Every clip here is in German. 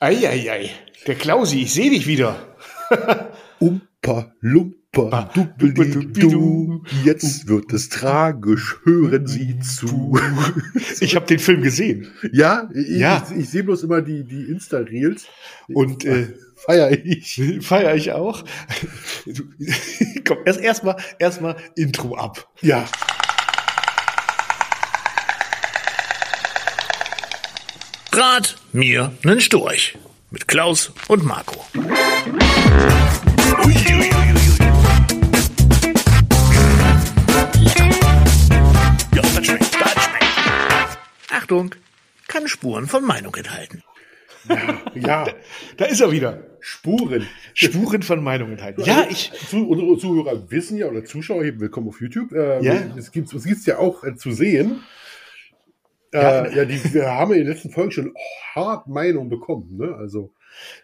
Eieiei, der Klausi, ich sehe dich wieder. Umpa, Lumpa, Duppelidu, jetzt wird es tragisch, hören Sie zu. Ich habe den Film gesehen. Ja, ich, Ja. ich, ich sehe bloß immer die, die Insta-Reels. Und äh, Feier ich. feiere ich auch. Du, komm, erst erstmal erstmal Intro ab. Ja. Rat mir nen Storch. Mit Klaus und Marco. Ja, das schmeckt, das schmeckt. Achtung, kann Spuren von Meinung enthalten. Ja, Da ist er wieder. Spuren. Spuren von Meinung enthalten. Ja, ich. Zu, unsere Zuhörer wissen ja, oder Zuschauer, hier, willkommen auf YouTube. Äh, Ja. Es gibt es gibt's ja auch äh, zu sehen. Ja. Ja, die, wir haben in den letzten Folgen schon hart Meinung bekommen. Ne? Also,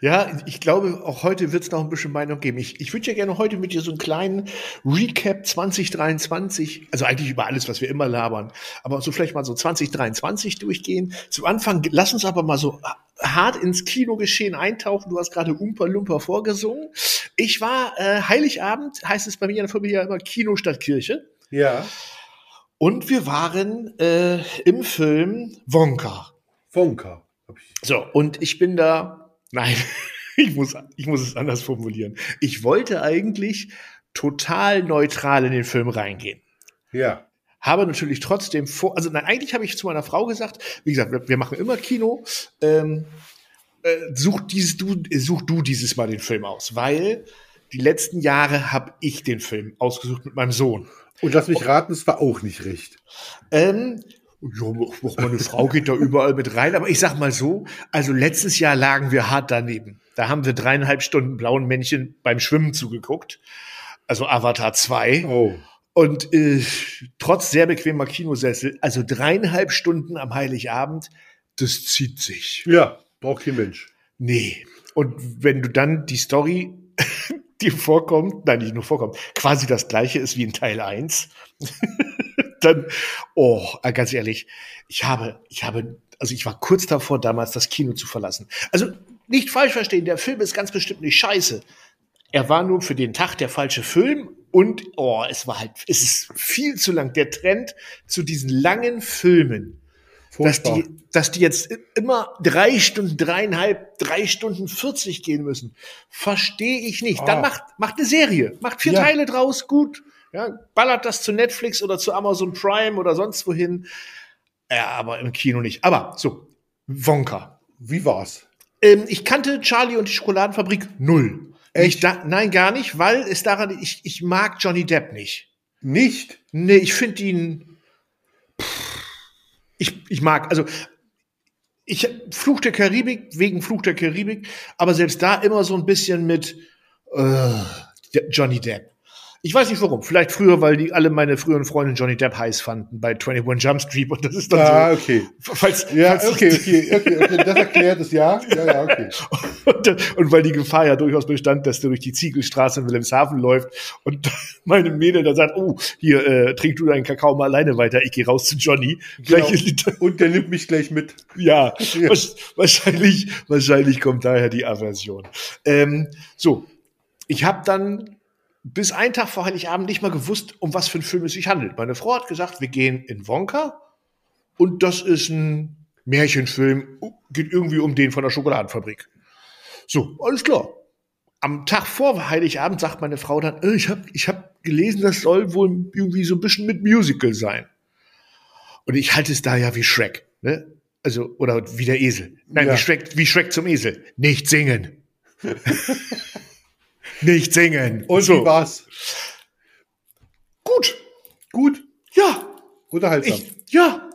Ja, ich glaube, auch heute wird es noch ein bisschen Meinung geben. Ich, ich würde ja gerne heute mit dir so einen kleinen Recap 2023, also eigentlich über alles, was wir immer labern, aber so vielleicht mal so 2023 durchgehen. Zum Anfang, lass uns aber mal so hart ins Kinogeschehen eintauchen. Du hast gerade Umpa Lumpa vorgesungen. Ich war äh, Heiligabend, heißt es bei mir in der Familie immer Kino statt Kirche. ja, Und wir waren äh, im Film Wonka. Wonka. So, und ich bin da, nein, ich muss, ich muss es anders formulieren. Ich wollte eigentlich total neutral in den Film reingehen. Ja, Habe natürlich trotzdem vor, also nein, eigentlich habe ich zu meiner Frau gesagt, wie gesagt, wir, wir machen immer Kino, ähm, äh, such, dieses, du, such du dieses Mal den Film aus, weil die letzten Jahre habe ich den Film ausgesucht mit meinem Sohn. Und lass mich raten, es war auch nicht recht. Ähm, ja, auch meine Frau geht da überall mit rein, aber ich sag mal so, also letztes Jahr lagen wir hart daneben. Da haben wir dreieinhalb Stunden blauen Männchen beim Schwimmen zugeguckt. Also Avatar 2. Oh. Und äh, trotz sehr bequemer Kinosessel, also dreieinhalb Stunden am Heiligabend, das zieht sich. Ja, braucht kein Mensch. Nee. Und wenn du dann die Story, die vorkommt, nein, nicht nur vorkommt, quasi das gleiche ist wie in Teil 1, dann, oh, äh, ganz ehrlich, ich habe, ich habe, also ich war kurz davor, damals das Kino zu verlassen. Also nicht falsch verstehen, der Film ist ganz bestimmt nicht scheiße. Er war nur für den Tag der falsche Film und, oh, es war halt, es ist viel zu lang. Der Trend zu diesen langen Filmen, dass Furchtbar. die, dass die jetzt immer drei Stunden, dreieinhalb, drei Stunden 40 gehen müssen, verstehe ich nicht. Dann Ah. macht, macht eine Serie, macht vier Ja. Teile draus, gut. Ja, ballert das zu Netflix oder zu Amazon Prime oder sonst wohin. Ja, aber im Kino nicht. Aber so, Wonka. Wie war's? Ähm, ich kannte Charlie und die Schokoladenfabrik null. Echt? Da, nein, gar nicht, weil es daran, ich, ich mag Johnny Depp nicht. Nicht? Nee, ich finde ihn. Ich, ich mag, also ich Fluch der Karibik wegen Fluch der Karibik, aber selbst da immer so ein bisschen mit äh, Johnny Depp. Ich weiß nicht warum. Vielleicht früher, weil die alle meine früheren Freunde Johnny Depp heiß fanden bei 21 Jump Street und das ist dann Ah, so. okay. Falls, Ja, falls okay, okay, okay, okay. Das erklärt es, ja. Ja, ja, okay. Und, und weil die Gefahr ja durchaus bestand, dass der durch die Ziegelstraße in Wilhelmshaven läuft und meine Mädel dann sagt, oh, hier, äh, trink du deinen Kakao mal alleine weiter, ich gehe raus zu Johnny. Genau. Und der nimmt mich gleich mit. ja, Ja. wahrscheinlich, wahrscheinlich kommt daher die Aversion. Ähm, so, ich habe dann bis einen Tag vor Heiligabend nicht mal gewusst, um was für einen Film es sich handelt. Meine Frau hat gesagt, wir gehen in Wonka und das ist ein Märchenfilm, geht irgendwie um den von der Schokoladenfabrik. So, alles klar. Am Tag vor Heiligabend sagt meine Frau dann, äh, ich habe ich hab gelesen, das soll wohl irgendwie so ein bisschen mit Musical sein. Und ich halte es da ja wie Shrek, ne? Also, oder wie der Esel. Nein, Ja. wie, Shrek, wie Shrek zum Esel. Nicht singen. Nicht singen. Und wie war's? Gut. Gut. Ja. Unterhaltsam. Ich, ja.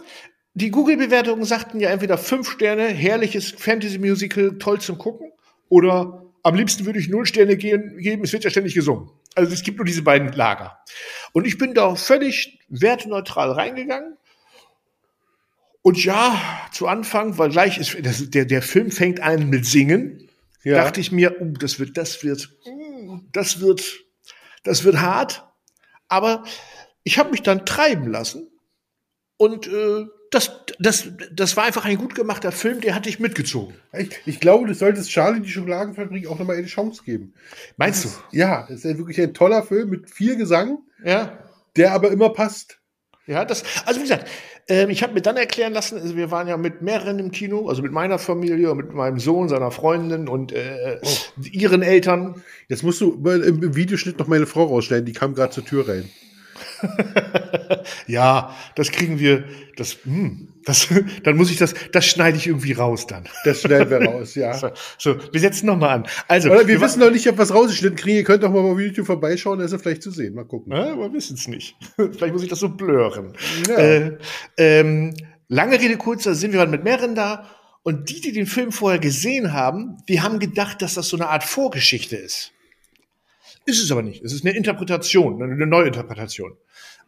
Die Google-Bewertungen sagten ja entweder fünf Sterne, herrliches Fantasy-Musical, toll zum Gucken, oder am liebsten würde ich null Sterne gehen, geben, es wird ja ständig gesungen. Also es gibt nur diese beiden Lager. Und ich bin da völlig wertneutral reingegangen. Und ja, zu Anfang, weil gleich ist, das, der, der Film fängt an mit Singen, ja. dachte ich mir, uh, das wird, das wird, das wird, das wird hart. Aber ich habe mich dann treiben lassen und äh, das, das, das war einfach ein gut gemachter Film, der hat dich mitgezogen. Ich, ich glaube, du solltest Charlie die Schokoladenfabrik auch nochmal eine Chance geben. Meinst du? Ja, es ist ja wirklich ein toller Film mit viel Gesang, Ja. der aber immer passt. Ja, das, also wie gesagt, ähm, ich habe mir dann erklären lassen, also wir waren ja mit mehreren im Kino, also mit meiner Familie und mit meinem Sohn, seiner Freundin und äh, ihren Eltern. Jetzt musst du im Videoschnitt noch meine Frau rausschneiden, die kam gerade zur Tür rein. Ja, das kriegen wir, das, hm, das, dann muss ich das, das schneide ich irgendwie raus dann. Das schneiden wir raus, ja. So, so wir setzen noch mal an. Also, Oder wir wa- wissen noch nicht, ob wir es rausgeschnitten kriegen. Ihr könnt doch mal auf YouTube vorbeischauen, da ist er vielleicht zu sehen. Mal gucken. Ja, wir wissen es nicht. Vielleicht muss ich das so blören. Ja. Äh, ähm, lange Rede, kurzer Sinn, wir waren mit mehreren da und die, die den Film vorher gesehen haben, die haben gedacht, dass das so eine Art Vorgeschichte ist. Ist es aber nicht. Es ist eine Interpretation, eine Neuinterpretation.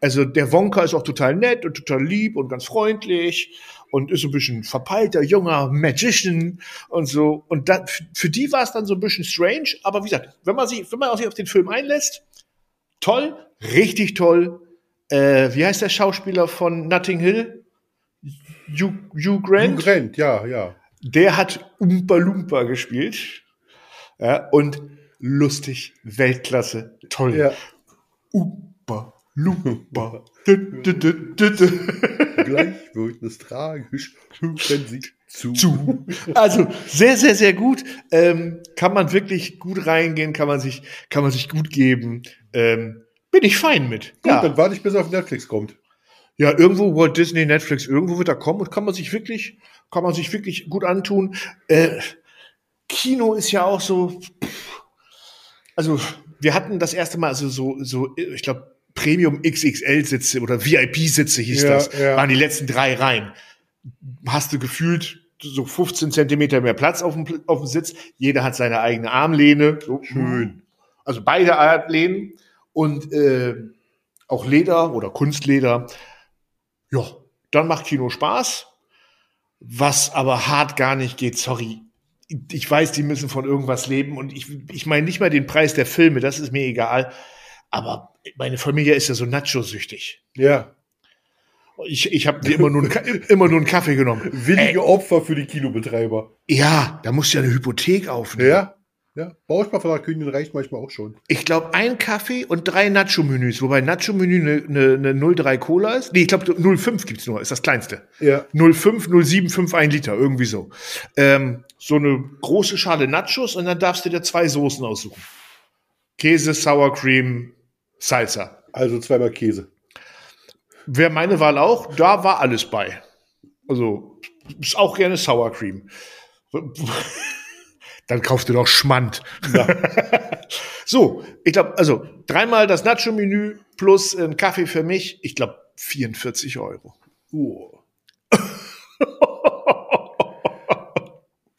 Also der Wonka ist auch total nett und total lieb und ganz freundlich und ist so ein bisschen verpeilter, junger Magician und so. Und da, für die war es dann so ein bisschen strange, aber wie gesagt, wenn man sich, wenn man sich auf den Film einlässt, toll, richtig toll. Äh, wie heißt der Schauspieler von Notting Hill? Hugh, Hugh Grant? Hugh Grant, ja, ja. Der hat Umpa Lumpa gespielt. Ja, und lustig, Weltklasse, toll. Ja. Umpa Dü. Gleich wird es tragisch, Sie zu. Zu. Also sehr, sehr, sehr gut. Ähm, kann man wirklich gut reingehen, kann man sich, kann man sich gut geben. Ähm, bin ich fein mit. Gut, dann warte ich, bis er auf Netflix kommt. Ja, irgendwo Walt Disney, Netflix, irgendwo wird er kommen und kann man sich wirklich, kann man sich wirklich gut antun. Äh, Kino ist ja auch so, pff, also wir hatten das erste Mal, also so, so, ich glaube, Premium XXL Sitze oder VIP Sitze hieß Ja, das, ja. waren die letzten drei Reihen. Hast du gefühlt so 15 Zentimeter mehr Platz auf dem, auf dem Sitz. Jeder hat seine eigene Armlehne. So, schön. Also beide Armlehnen und äh, auch Leder oder Kunstleder. Ja, dann macht Kino Spaß. Was aber hart gar nicht geht, sorry. Ich weiß, die müssen von irgendwas leben und ich, ich meine nicht mal den Preis der Filme, das ist mir egal. Aber meine Familie ist ja so Nacho-süchtig. Ja. Ich, ich habe immer, nur einen immer nur einen Kaffee genommen. Willige Opfer für die Kinobetreiber. Ja, da musst du ja eine Hypothek aufnehmen. Ja. Ja. Bausparvertragkündigen reicht manchmal auch schon. Ich glaube, ein Kaffee und drei Nacho-Menüs, wobei Nacho-Menü eine, eine, eine 03 Cola ist. Nee, ich glaube, 05 gibt's nur, ist das kleinste. Ja. 05, 07, 5, 1 Liter, irgendwie so. Ähm, so eine große Schale Nachos und dann darfst du dir zwei Soßen aussuchen. Käse, Sour Cream, Salsa. Also zweimal Käse. Wäre meine Wahl auch, da war alles bei. Also, ist auch gerne Sour Cream. Dann kaufst du doch Schmand. so, ich glaube, also dreimal das Nacho-Menü plus ein Kaffee für mich, ich glaube 44 Euro. Oh.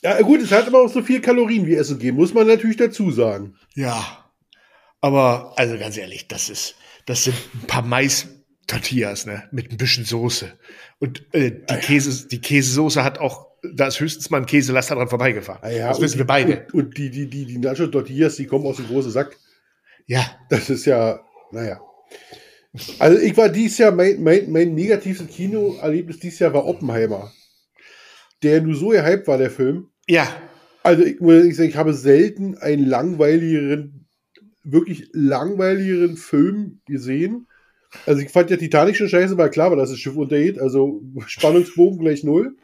Ja, gut, es hat aber auch so viel Kalorien wie Essen geben, muss man natürlich dazu sagen. Ja, aber also ganz ehrlich, das ist, das sind ein paar Mais-Tortillas, ne, mit ein bisschen Soße. Und äh, die Käse, die Käsesoße hat auch, da ist höchstens mal ein Käselaster dran vorbeigefahren. Ah ja, das wissen wir die- beide. Und, und die, die, die, die Nacho Tortillas, die kommen aus dem großen Sack. Ja, Das ist ja, naja. Also ich war dieses Jahr, mein, mein, mein negativstes Kinoerlebnis dieses Jahr war Oppenheimer. Der nur so gehypt war, der Film. ja, Also ich muss sagen, ich habe selten einen langweiligeren, wirklich langweiligeren Film gesehen. Also ich fand ja Titanic schon scheiße, weil klar war, dass das Schiff untergeht. Also Spannungsbogen gleich null.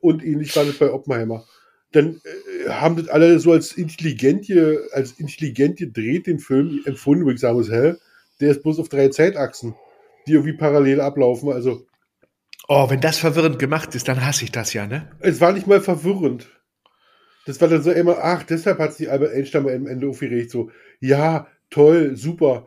Und ähnlich war das bei Oppenheimer. Dann äh, haben das alle so als intelligent, ge- als intelligent gedreht den Film empfunden, wo ich sagen muss, hä? Der ist bloß auf drei Zeitachsen, die irgendwie parallel ablaufen. Also Oh, wenn das verwirrend gemacht ist, dann hasse ich das ja, ne? es war nicht mal verwirrend. Das war dann so immer, ach, deshalb hat sich Albert Einstein am Ende aufgeregt, so, ja, toll, super.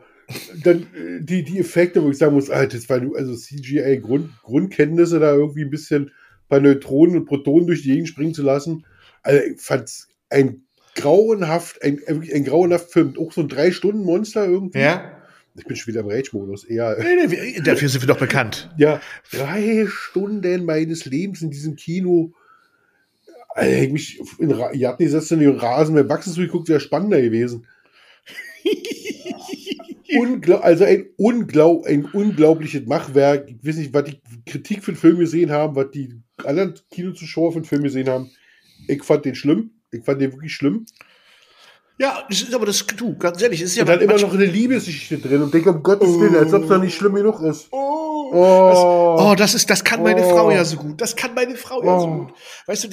Dann äh, die, die Effekte, wo ich sagen muss, Alter, das war nur, also CGI Grund, Grundkenntnisse da irgendwie ein bisschen bei Neutronen und Protonen durch die Gegend springen zu lassen. Also ich fand's ein grauenhaft, ein, ein, wirklich ein grauenhaft Film. Auch so ein Drei-Stunden-Monster irgendwie. Ja? Ich bin schon wieder im Rage-Modus. Eher, Nee, nee, wir- dafür sind wir doch bekannt. ja, drei Stunden meines Lebens in diesem Kino. Alter, ich mich in Ra- Japan gesetzt in den Rasen beim Wachsen zugeguckt, wäre spannender gewesen. Unglaub, also ein, unglaub, ein unglaubliches Machwerk. Ich weiß nicht, was die Kritik für den Film gesehen haben, was die anderen Kinozuschauer für den Film gesehen haben. Ich fand den schlimm. Ich fand den wirklich schlimm. Ja, das ist aber das, du, ganz ehrlich, es ist ja Und dann immer noch eine Liebesgeschichte drin und denke, um Gottes Willen, als ob es da nicht schlimm genug ist. Oh, Oh. Das, oh, das ist, das kann meine Oh. Frau ja so gut. Das kann meine Frau ja so Oh. gut. Weißt du,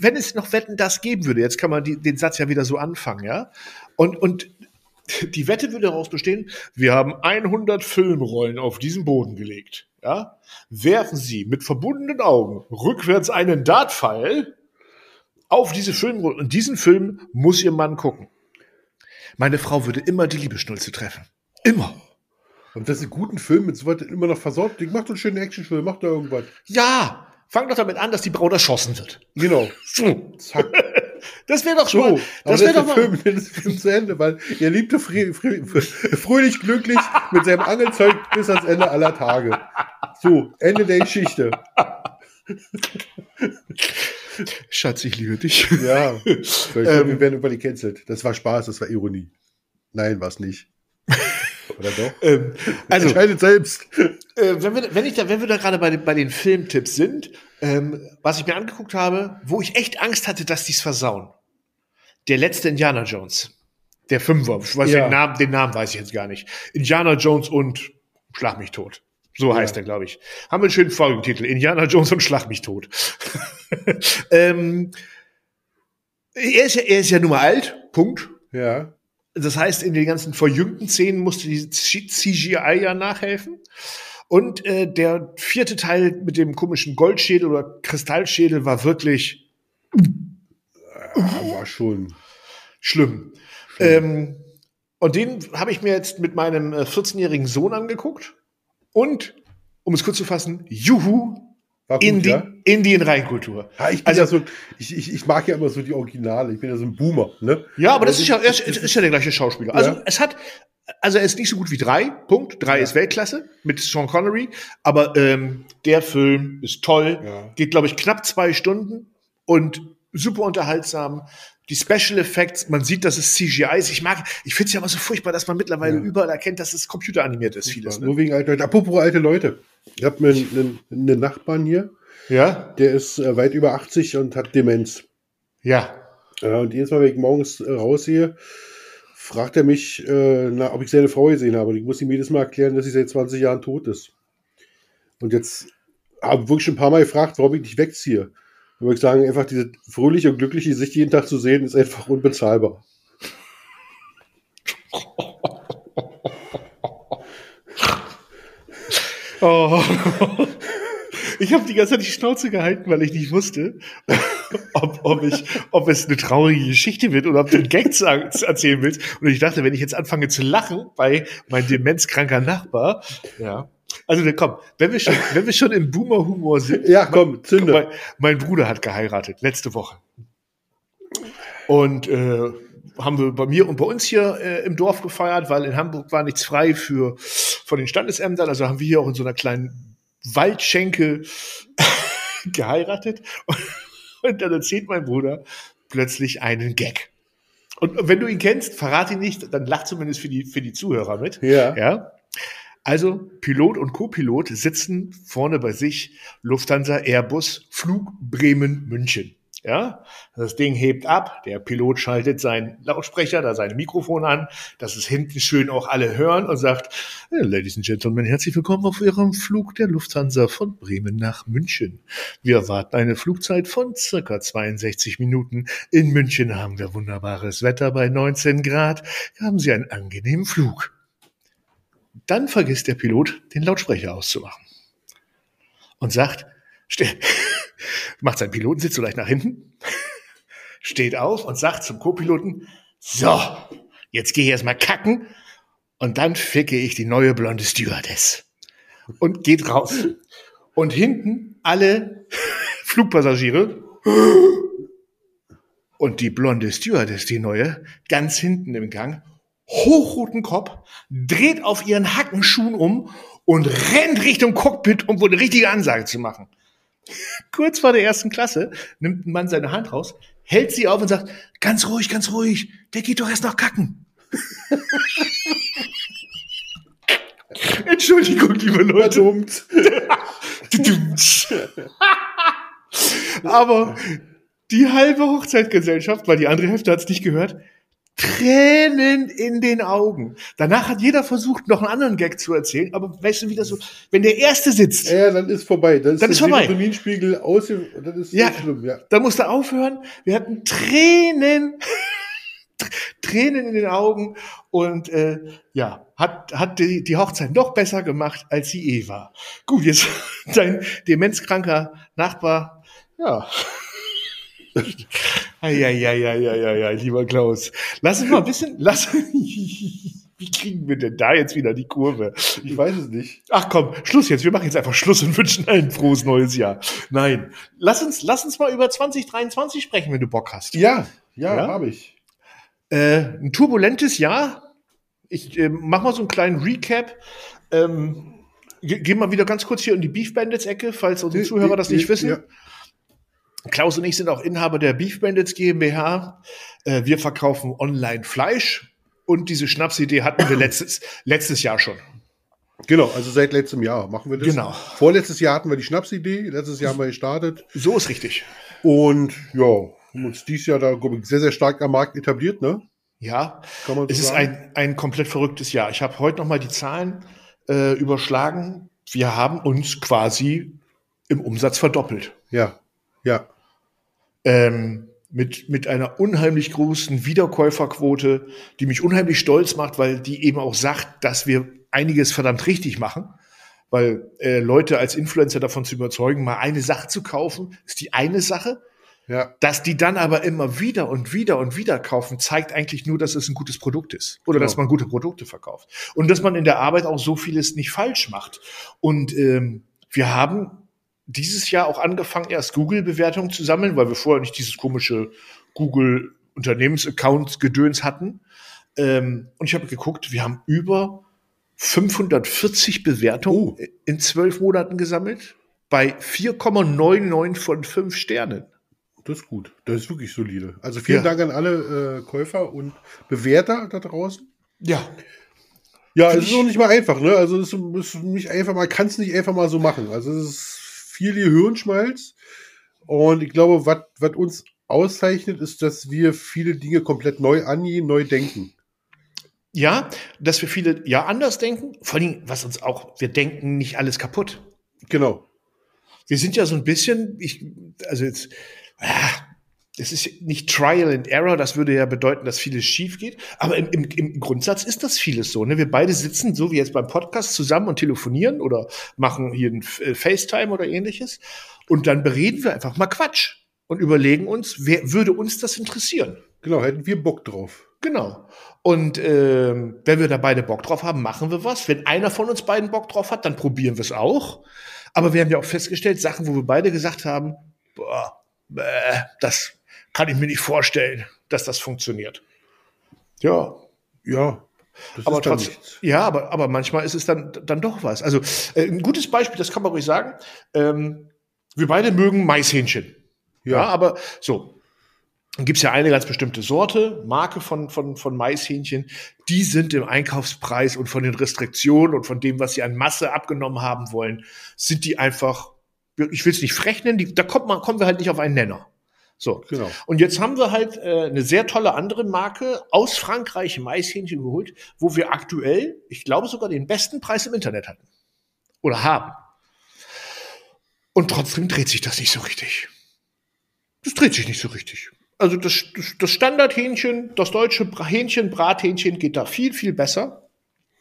wenn es noch Wetten das geben würde, jetzt kann man die, den Satz ja wieder so anfangen, ja? Und, und die Wette würde daraus bestehen, wir haben 100 Filmrollen auf diesen Boden gelegt, ja? Werfen Sie mit verbundenen Augen rückwärts einen Dartpfeil auf diese Filmrollen. Und diesen Film muss Ihr Mann gucken. Meine Frau würde immer die Liebesschnulze treffen. Immer. Und das ist ein guter Film mit so was immer noch versorgt. Ich mach doch einen schönen Actionfilm, mach da irgendwas. Ja, fang doch damit an, dass die Braut erschossen wird. Genau. So. Zack. Das wäre doch So, schon mal. Das das wäre doch mal. Film, der Film zu Ende, weil er liebte frö frö fröhlich glücklich mit seinem Angelzeug bis ans Ende aller Tage. So, Ende der Geschichte. Schatz, ich liebe dich. Ja, Ähm. wir werden über die cancelt. Das war Spaß, das war Ironie. Nein, war es nicht. Oder doch? Ähm, also, Entscheidet selbst. äh, wenn, wir, wenn, ich da, wenn wir da gerade bei, den- bei den Filmtipps sind, ähm, was ich mir angeguckt habe, wo ich echt Angst hatte, dass die es versauen. Der letzte Indiana Jones. Der Fünfer. Ich weiß Ja. den, Namen, den Namen weiß ich jetzt gar nicht. Indiana Jones und Schlag mich tot. So heißt er, glaube ich. Haben wir einen schönen Folgentitel. Indiana Jones und Schlag mich tot. ähm, er, ist ja, er ist ja nun mal alt. Punkt. Ja. Das heißt, in den ganzen verjüngten Szenen musste die CGI ja nachhelfen. Und äh, der vierte Teil mit dem komischen Goldschädel oder Kristallschädel war wirklich War schon. schlimm. Ähm, und den habe ich mir jetzt mit meinem äh, 14-jährigen Sohn angeguckt. Und, um es kurz zu fassen, Juhu, gut, Indi ja? Indien-Reinkultur. Ja, ich, Also- ja so, ich, ich, ich mag ja immer so die Originale. Ich bin ja so ein Boomer. Ne? Ja, aber das Also ist ja, er ist, ist ja der gleiche Schauspieler. Also es hat, also er ist nicht so gut wie drei, Punkt. Drei ist Weltklasse mit Sean Connery, aber ähm, der Film ist toll, geht glaube ich knapp zwei Stunden und super unterhaltsam. Die Special Effects, man sieht, dass es CGI ist. Ich mag, ich finde es ja immer so furchtbar, dass man mittlerweile Ja. überall erkennt, dass es computeranimiert ist, vieles. Ne? Nur wegen alter Leute. Apropos alte Leute. Ich habe einen, einen, einen Nachbarn hier, Ja, der ist äh, weit über 80 und hat Demenz. ja. Ja, und jedes Mal, wenn ich morgens äh, raussehe, fragt er mich, äh, na, ob ich seine Frau gesehen habe. Und ich muss ihm jedes Mal erklären, dass sie seit 20 Jahren tot ist. Und jetzt habe ich wirklich schon ein paar Mal gefragt, warum ich nicht wegziehe. Da würde ich sagen, einfach diese fröhliche und glückliche Sicht jeden Tag zu sehen, ist einfach unbezahlbar. Oh. Ich habe die ganze Zeit die Schnauze gehalten, weil ich nicht wusste, ob, ob, ich, ob es eine traurige Geschichte wird oder ob du einen Gag erzählen willst. Und ich dachte, wenn ich jetzt anfange zu lachen bei meinem demenzkranker Nachbar, ja. Also dann komm, wenn wir schon, wenn wir schon im Boomer-Humor sind, Ja, komm, zünde. mein, mein Bruder hat geheiratet, letzte Woche. Und äh, haben wir bei mir und bei uns hier äh, im Dorf gefeiert, weil in Hamburg war nichts frei für von den Standesämtern. Also haben wir hier auch in so einer kleinen Waldschenke geheiratet. Und dann erzählt mein Bruder plötzlich einen Gag. Und wenn du ihn kennst, verrat ihn nicht, dann lach zumindest für die, für die Zuhörer mit. Ja. Ja. Also Pilot und Co-Pilot sitzen vorne bei sich Lufthansa Airbus Flug Bremen München. Ja, das Ding hebt ab, der Pilot schaltet seinen Lautsprecher, da sein Mikrofon an, dass es hinten schön auch alle hören und sagt, "Äh, Ladies and Gentlemen, herzlich willkommen auf Ihrem Flug der Lufthansa von Bremen nach München. Wir erwarten eine Flugzeit von circa 62 Minuten. In München haben wir wunderbares Wetter bei 19 Grad. Haben Sie einen angenehmen Flug. Dann vergisst der Pilot, den Lautsprecher auszumachen. Und sagt, macht seinen Pilotensitz so leicht nach hinten, steht auf und sagt zum Co-Piloten, so, jetzt gehe ich erstmal kacken und dann ficke ich die neue blonde Stewardess. Und geht raus. Und hinten alle Flugpassagiere und die blonde Stewardess, die neue, ganz hinten im Gang, hochroten Kopf, dreht auf ihren Hackenschuhen um und rennt Richtung Cockpit, um wohl eine richtige Ansage zu machen. Kurz vor der ersten Klasse nimmt ein Mann seine Hand raus, hält sie auf und sagt, ganz ruhig, ganz ruhig, der geht doch erst noch kacken. Entschuldigung, liebe Leute. Aber die halbe Hochzeitgesellschaft, weil die andere Hälfte hat es nicht gehört, Tränen in den Augen. Danach hat jeder versucht, noch einen anderen Gag zu erzählen, aber weißt du, wie das so, wenn der Erste sitzt, Ja, dann ist vorbei. Dann ist Dann ist vorbei. Aus, das ist Ja. schlimm, ja. dann musste aufhören. Wir hatten Tränen, Tränen in den Augen und äh, ja, hat, hat die, die Hochzeit noch besser gemacht, als sie eh war. Gut, jetzt dein demenzkranker Nachbar, ja. Eieieiei, lieber Klaus. Lass uns mal ein bisschen, lass, wie kriegen wir denn da jetzt wieder die Kurve? Ich weiß es nicht. Ach komm, Schluss jetzt. Wir machen jetzt einfach Schluss und wünschen allen ein frohes neues Jahr. Nein, lass uns, lass uns mal über 2023 sprechen, wenn du Bock hast. Ja, ja, Ja? habe ich. Äh, ein turbulentes Jahr. Ich äh, mach mal so einen kleinen Recap. Ähm, ge- Gehen wir wieder ganz kurz hier in die Beef Bandits Ecke, falls unsere Zuhörer das nicht wissen. Klaus und ich sind auch Inhaber der Beef Bandits GmbH. Äh, wir verkaufen online Fleisch und diese Schnapsidee hatten wir letztes, letztes Jahr schon. Genau, also seit letztem Jahr machen wir das. Genau. Vorletztes Jahr hatten wir die Schnapsidee, letztes Jahr haben wir gestartet. So ist richtig. Und ja, haben uns dieses Jahr da ich, sehr, sehr stark am Markt etabliert, ne? Ja, Kann man so es ist sagen? ein, ein komplett verrücktes Jahr. Ich habe heute noch mal die Zahlen äh, überschlagen. Wir haben uns quasi im Umsatz verdoppelt. Ja, ja, Ähm, mit, mit einer unheimlich großen Wiederkäuferquote, die mich unheimlich stolz macht, weil die eben auch sagt, dass wir einiges verdammt richtig machen. Weil äh, Leute als Influencer davon zu überzeugen, mal eine Sache zu kaufen, ist die eine Sache. ja. Dass die dann aber immer wieder und wieder und wieder kaufen, zeigt eigentlich nur, dass es ein gutes Produkt ist. Oder Genau. dass man gute Produkte verkauft. Und dass man in der Arbeit auch so vieles nicht falsch macht. Und ähm, wir haben dieses Jahr auch angefangen, erst Google-Bewertungen zu sammeln, weil wir vorher nicht dieses komische Google-Unternehmensaccount-Gedöns hatten. Ähm, und ich habe geguckt, wir haben über 540 Bewertungen Oh. in zwölf Monaten gesammelt. Bei 4,99 von 5 Sternen. Das ist gut. Das ist wirklich solide. Also vielen Ja. Dank an alle äh, Käufer und Bewerter da draußen. Ja, Ja, es ist auch nicht mal einfach, ne? Also es ist nicht einfach, man kann es nicht einfach mal so machen. Also es ist viel Hirnschmalz. Und ich glaube, was uns auszeichnet, ist, dass wir viele Dinge komplett neu angehen, neu denken. Ja, dass wir viele ja anders denken. Vor allem, was uns auch, wir denken nicht alles kaputt. Genau. Wir sind ja so ein bisschen, ich, also jetzt, ah, es ist nicht Trial and Error, das würde ja bedeuten, dass vieles schief geht. Aber im, im, im Grundsatz ist das vieles so. Ne? Wir beide sitzen so wie jetzt beim Podcast zusammen und telefonieren oder machen hier ein äh, FaceTime oder ähnliches. Und dann bereden wir einfach mal Quatsch und überlegen uns, wer würde uns das interessieren? Genau, hätten wir Bock drauf. Genau. Und ähm, wenn wir da beide Bock drauf haben, machen wir was. Wenn einer von uns beiden Bock drauf hat, dann probieren wir es auch. Aber wir haben ja auch festgestellt, Sachen, wo wir beide gesagt haben, boah, bäh, das kann ich mir nicht vorstellen, dass das funktioniert. Ja, Ja. Das aber trotzdem, ja, aber, aber manchmal ist es dann, dann doch was. Also äh, ein gutes Beispiel, das kann man ruhig sagen. Ähm, wir beide mögen Maishähnchen. Ja, Ja. aber so. Dann gibt's ja eine ganz bestimmte Sorte, Marke von, von, von Maishähnchen. Die sind im Einkaufspreis und von den Restriktionen und von dem, was sie an Masse abgenommen haben wollen, sind die einfach, ich will es nicht frech nennen, die, da kommt man, kommen wir halt nicht auf einen Nenner. So. Genau. Und jetzt haben wir halt äh, eine sehr tolle andere Marke aus Frankreich Maishähnchen geholt, wo wir aktuell, ich glaube sogar den besten Preis im Internet hatten. Oder haben. Und trotzdem dreht sich das nicht so richtig. Das dreht sich nicht so richtig. Also das, das, das Standardhähnchen, das deutsche Hähnchen, Brathähnchen geht da viel, viel besser.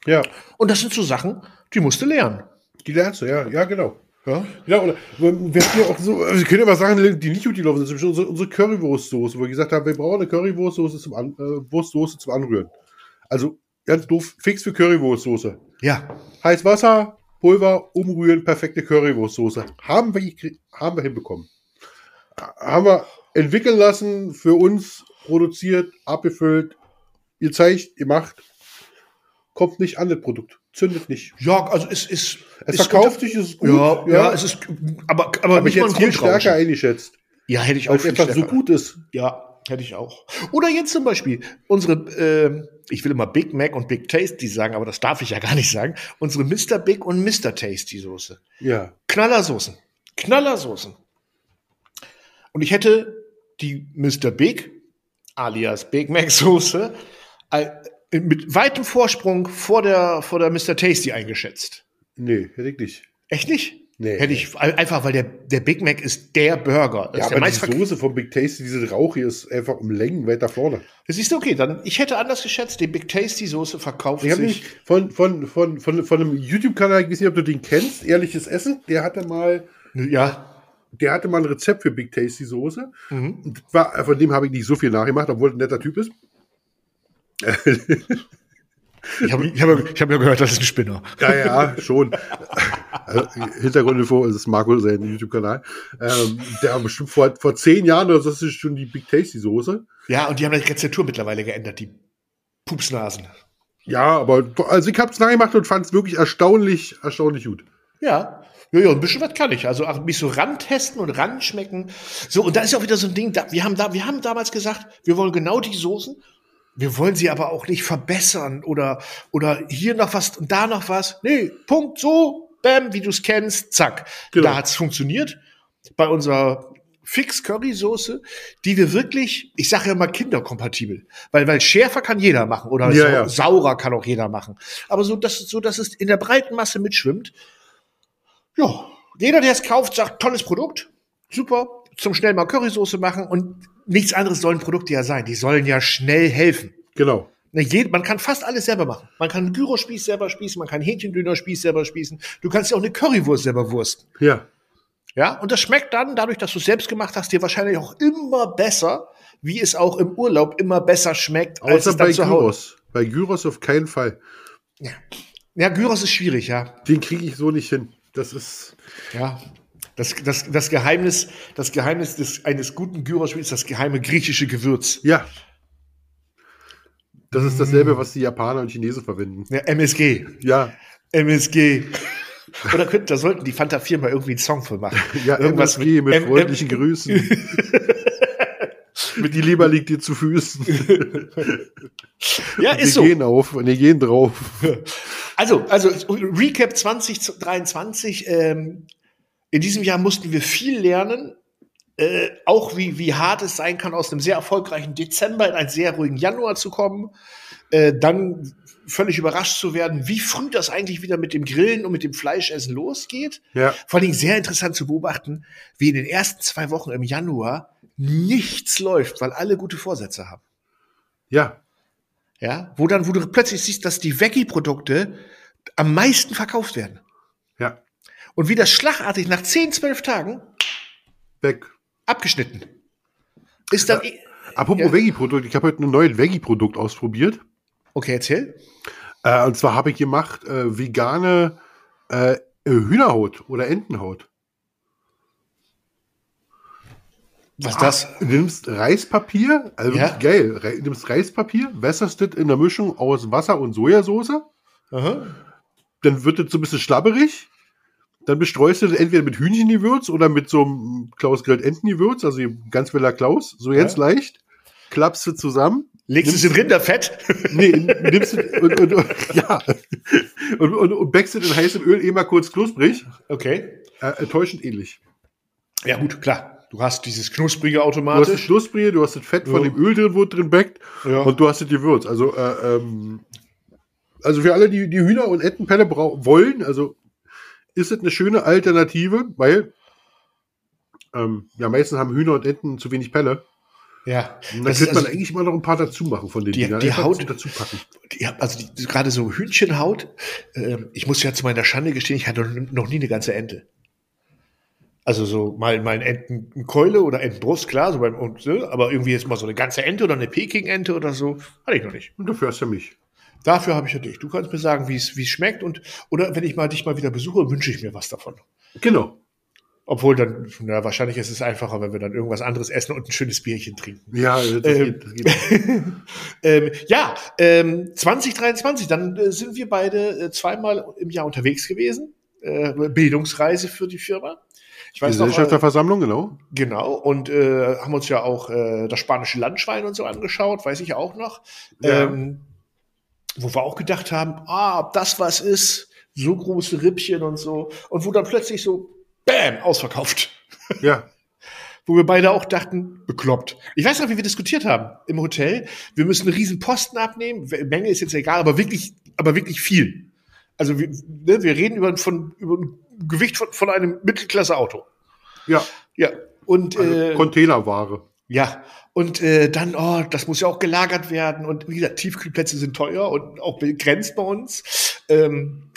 Ja. Und das sind so Sachen, die musst du lernen. Die lernst du, ja. Ja, genau. Ja? Ja, oder wir hatten ja auch so, also wir können ja mal Sachen, die nicht gut gelaufen sind, zum Beispiel unsere, unsere Currywurstsoße, wo wir gesagt haben, wir brauchen eine Currywurstsoße zum, An, äh, Wurstsoße zum Anrühren. Also ganz doof, fix für Currywurstsoße. Ja. Heiß Wasser, Pulver, umrühren, perfekte Currywurstsoße. Haben wir, haben wir hinbekommen. Haben wir entwickeln lassen, für uns produziert, abgefüllt, ihr zeigt, ihr macht, kommt nicht an das Produkt, zündet nicht. Ja, also es ist. Es ist verkauft sich, es ist gut. Ja, ja, es ist. Aber, aber habe ich nicht mal jetzt viel stärker eingeschätzt, Ja, hätte ich auch weil es so gut ist. Ja. hätte ich auch. Oder jetzt zum Beispiel unsere, äh, ich will immer Big Mac und Big Tasty sagen, aber das darf ich ja gar nicht sagen. Unsere Mr. Big und Mr. Tasty Soße. Ja. Knallersoßen. Knallersoßen. Und ich hätte die Mr. Big, alias Big Mac Soße, äh, mit weitem Vorsprung vor der, vor der Mr. Tasty eingeschätzt. Nee, hätte ich nicht. Echt nicht? Nee. Hätte ich, einfach weil der, der Big Mac ist der Burger. Das Ja, aber die Soße vom Big Tasty, diese Rauch hier, ist einfach um Längen weiter vorne. Das ist okay, dann, ich hätte anders geschätzt, die Big Tasty Soße verkauft Ich habe sich. von, von, von, von, von einem YouTube-Kanal, ich weiß nicht, ob du den kennst, Ehrliches Essen, der hatte mal, Ja. der hatte mal ein Rezept für Big Tasty Soße. Mhm. War, von dem habe ich nicht so viel nachgemacht, obwohl er ein netter Typ ist. Ich habe ich hab, ich hab ja gehört, das ist ein Spinner. Ja, ja, schon. Also, Hintergrundinfo ist Marco sein YouTube-Kanal. Ähm, der hat bestimmt vor, vor zehn Jahren oder das ist schon die Big Tasty Soße. Ja, und die haben die Rezeptur mittlerweile geändert, die Pupsnasen. Ja, aber also ich habe es nachgemacht und fand es wirklich erstaunlich, erstaunlich gut. Ja. Ja, ja, ein bisschen was kann ich. Also auch mich so rantesten und ranschmecken. So, und da ist ja auch wieder so ein Ding, da, wir haben da, wir haben damals gesagt, wir wollen genau die Soßen. Wir wollen sie aber auch nicht verbessern oder, oder hier noch was und da noch was. Nee, Punkt, so, bam, wie du es kennst, zack. Genau. Da hat's funktioniert. Bei unserer Fix Curry Soße, die wir wirklich, ich sage ja mal kinderkompatibel, weil weil schärfer kann jeder machen oder Ja, sau ja. saurer kann auch jeder machen. Aber so dass so dass es in der breiten Masse mitschwimmt. Ja, jeder der es kauft, sagt tolles Produkt, super, zum schnell mal Currysoße machen und nichts anderes sollen Produkte ja sein. Die sollen ja schnell helfen. Genau. Man kann fast alles selber machen. Man kann einen Gyrospieß selber spießen, man kann Hähnchendönerspieß selber spießen. Du kannst ja auch eine Currywurst selber wursten. Ja. Ja, und das schmeckt dann, dadurch, dass du es selbst gemacht hast, dir wahrscheinlich auch immer besser, wie es auch im Urlaub immer besser schmeckt, als Außer es dann bei zu Hause. Gyros. Bei Gyros auf keinen Fall. Ja, Gyros ist schwierig, ja. Den kriege ich so nicht hin. Das ist. Ja. Das, das, das Geheimnis, das Geheimnis des, eines guten Gyros ist das geheime griechische Gewürz. Ja. Das ist dasselbe, was die Japaner und Chinesen verwenden. Ja, MSG. Ja. MSG. Oder könnten, da sollten die Fanta 4 mal irgendwie einen Song für machen. Ja, Irgendwas MSG mit M- freundlichen Grüßen. mit die Leber liegt dir zu Füßen. Ja, Wir ist so. gehen auf und wir gehen drauf. Also, also Recap 2023. Ähm, in diesem Jahr mussten wir viel lernen. Äh, auch wie, wie hart es sein kann, aus einem sehr erfolgreichen Dezember in einen sehr ruhigen Januar zu kommen. Äh, dann völlig überrascht zu werden, wie früh das eigentlich wieder mit dem Grillen und mit dem Fleischessen losgeht. Ja. Vor allen Dingen sehr interessant zu beobachten, wie in den ersten zwei Wochen im Januar nichts läuft, weil alle gute Vorsätze haben. Ja. Ja, wo dann, wo du plötzlich siehst, dass die Veggie-Produkte am meisten verkauft werden. Ja. Und wie das schlagartig nach 10, 12 Tagen Weg. abgeschnitten. Ist dann. Apropos Ja. Veggie-Produkt, ich habe heute ein neues Veggie-Produkt ausprobiert. Okay, erzähl. Äh, und zwar habe ich gemacht äh, vegane äh, Hühnerhaut oder Entenhaut. Was ist das? Du nimmst Reispapier, also Ja. geil. Re du nimmst Reispapier, wässerst das in der Mischung aus Wasser und Sojasauce. Aha. Dann wird das so ein bisschen schlabberig. Dann bestreust du das entweder mit Hühnchengewürz oder mit so einem Klaus Grillt Entengewürz, also ganz Villa Klaus, so ganz Ja. leicht. Klappst du zusammen. Legst es in Rinderfett? Nee, nimmst du und, und, und, ja. Und, und, und backst es in heißem Öl eh mal kurz knusprig. Okay. Äh, enttäuschend ähnlich. Ja, gut, klar. Du hast dieses Knusprige Du hast das automatisch. Knusprige, du hast das Fett von Ja. dem Öl drin, wo drin backt. Ja. Und du hast das Gewürz. Also, äh, ähm, also für alle, die die Hühner- und Entenpelle wollen, also ist es eine schöne Alternative, weil ähm, ja, meistens haben Hühner und Enten zu wenig Pelle. Ja. Und dann könnte man also, eigentlich mal noch ein paar dazu machen von den Die- Dingern. die Einfach Haut- dazu packen. ja, also die, gerade so Hühnchenhaut. ähm, ich muss ja zu meiner Schande gestehen, ich hatte noch nie eine ganze Ente. Also so mal, mal eine Entenkeule oder Entenbrust, klar, so beim, und, so, aber irgendwie jetzt mal so eine ganze Ente oder eine Peking-Ente oder so, hatte ich noch nicht. Und dafür hast du mich. Dafür habe ich ja dich. Du kannst mir sagen, wie es schmeckt und oder wenn ich mal dich mal wieder besuche, wünsche ich mir was davon. Genau. Obwohl dann, na, wahrscheinlich ist es einfacher, wenn wir dann irgendwas anderes essen und ein schönes Bierchen trinken. Ja, das, Ähm. geht, das geht. Ähm, ja, ähm, 2023, dann äh, sind wir beide äh, zweimal im Jahr unterwegs gewesen. Äh, Bildungsreise für die Firma. Ich weiß Gesellschafterversammlung, genau. genau, und äh, haben uns ja auch äh, das spanische Landschwein und so angeschaut, weiß ich auch noch. Ja. Ähm, wo wir auch gedacht haben, ah, ob das was ist, so große Rippchen und so. Und wo dann plötzlich so, bam, ausverkauft. Ja. Wo wir beide auch dachten, bekloppt. Ich weiß noch, wie wir diskutiert haben im Hotel. Wir müssen einen riesen Posten abnehmen. Menge ist jetzt egal, aber wirklich, aber wirklich viel. Also wir, ne, wir reden über, von, über ein Gewicht von, von einem Mittelklasse-Auto. Ja. Ja. Und Also äh, Containerware. Ja, und äh, dann, oh, das muss ja auch gelagert werden. Und wie gesagt, Tiefkühlplätze sind teuer und auch begrenzt bei uns. Ähm,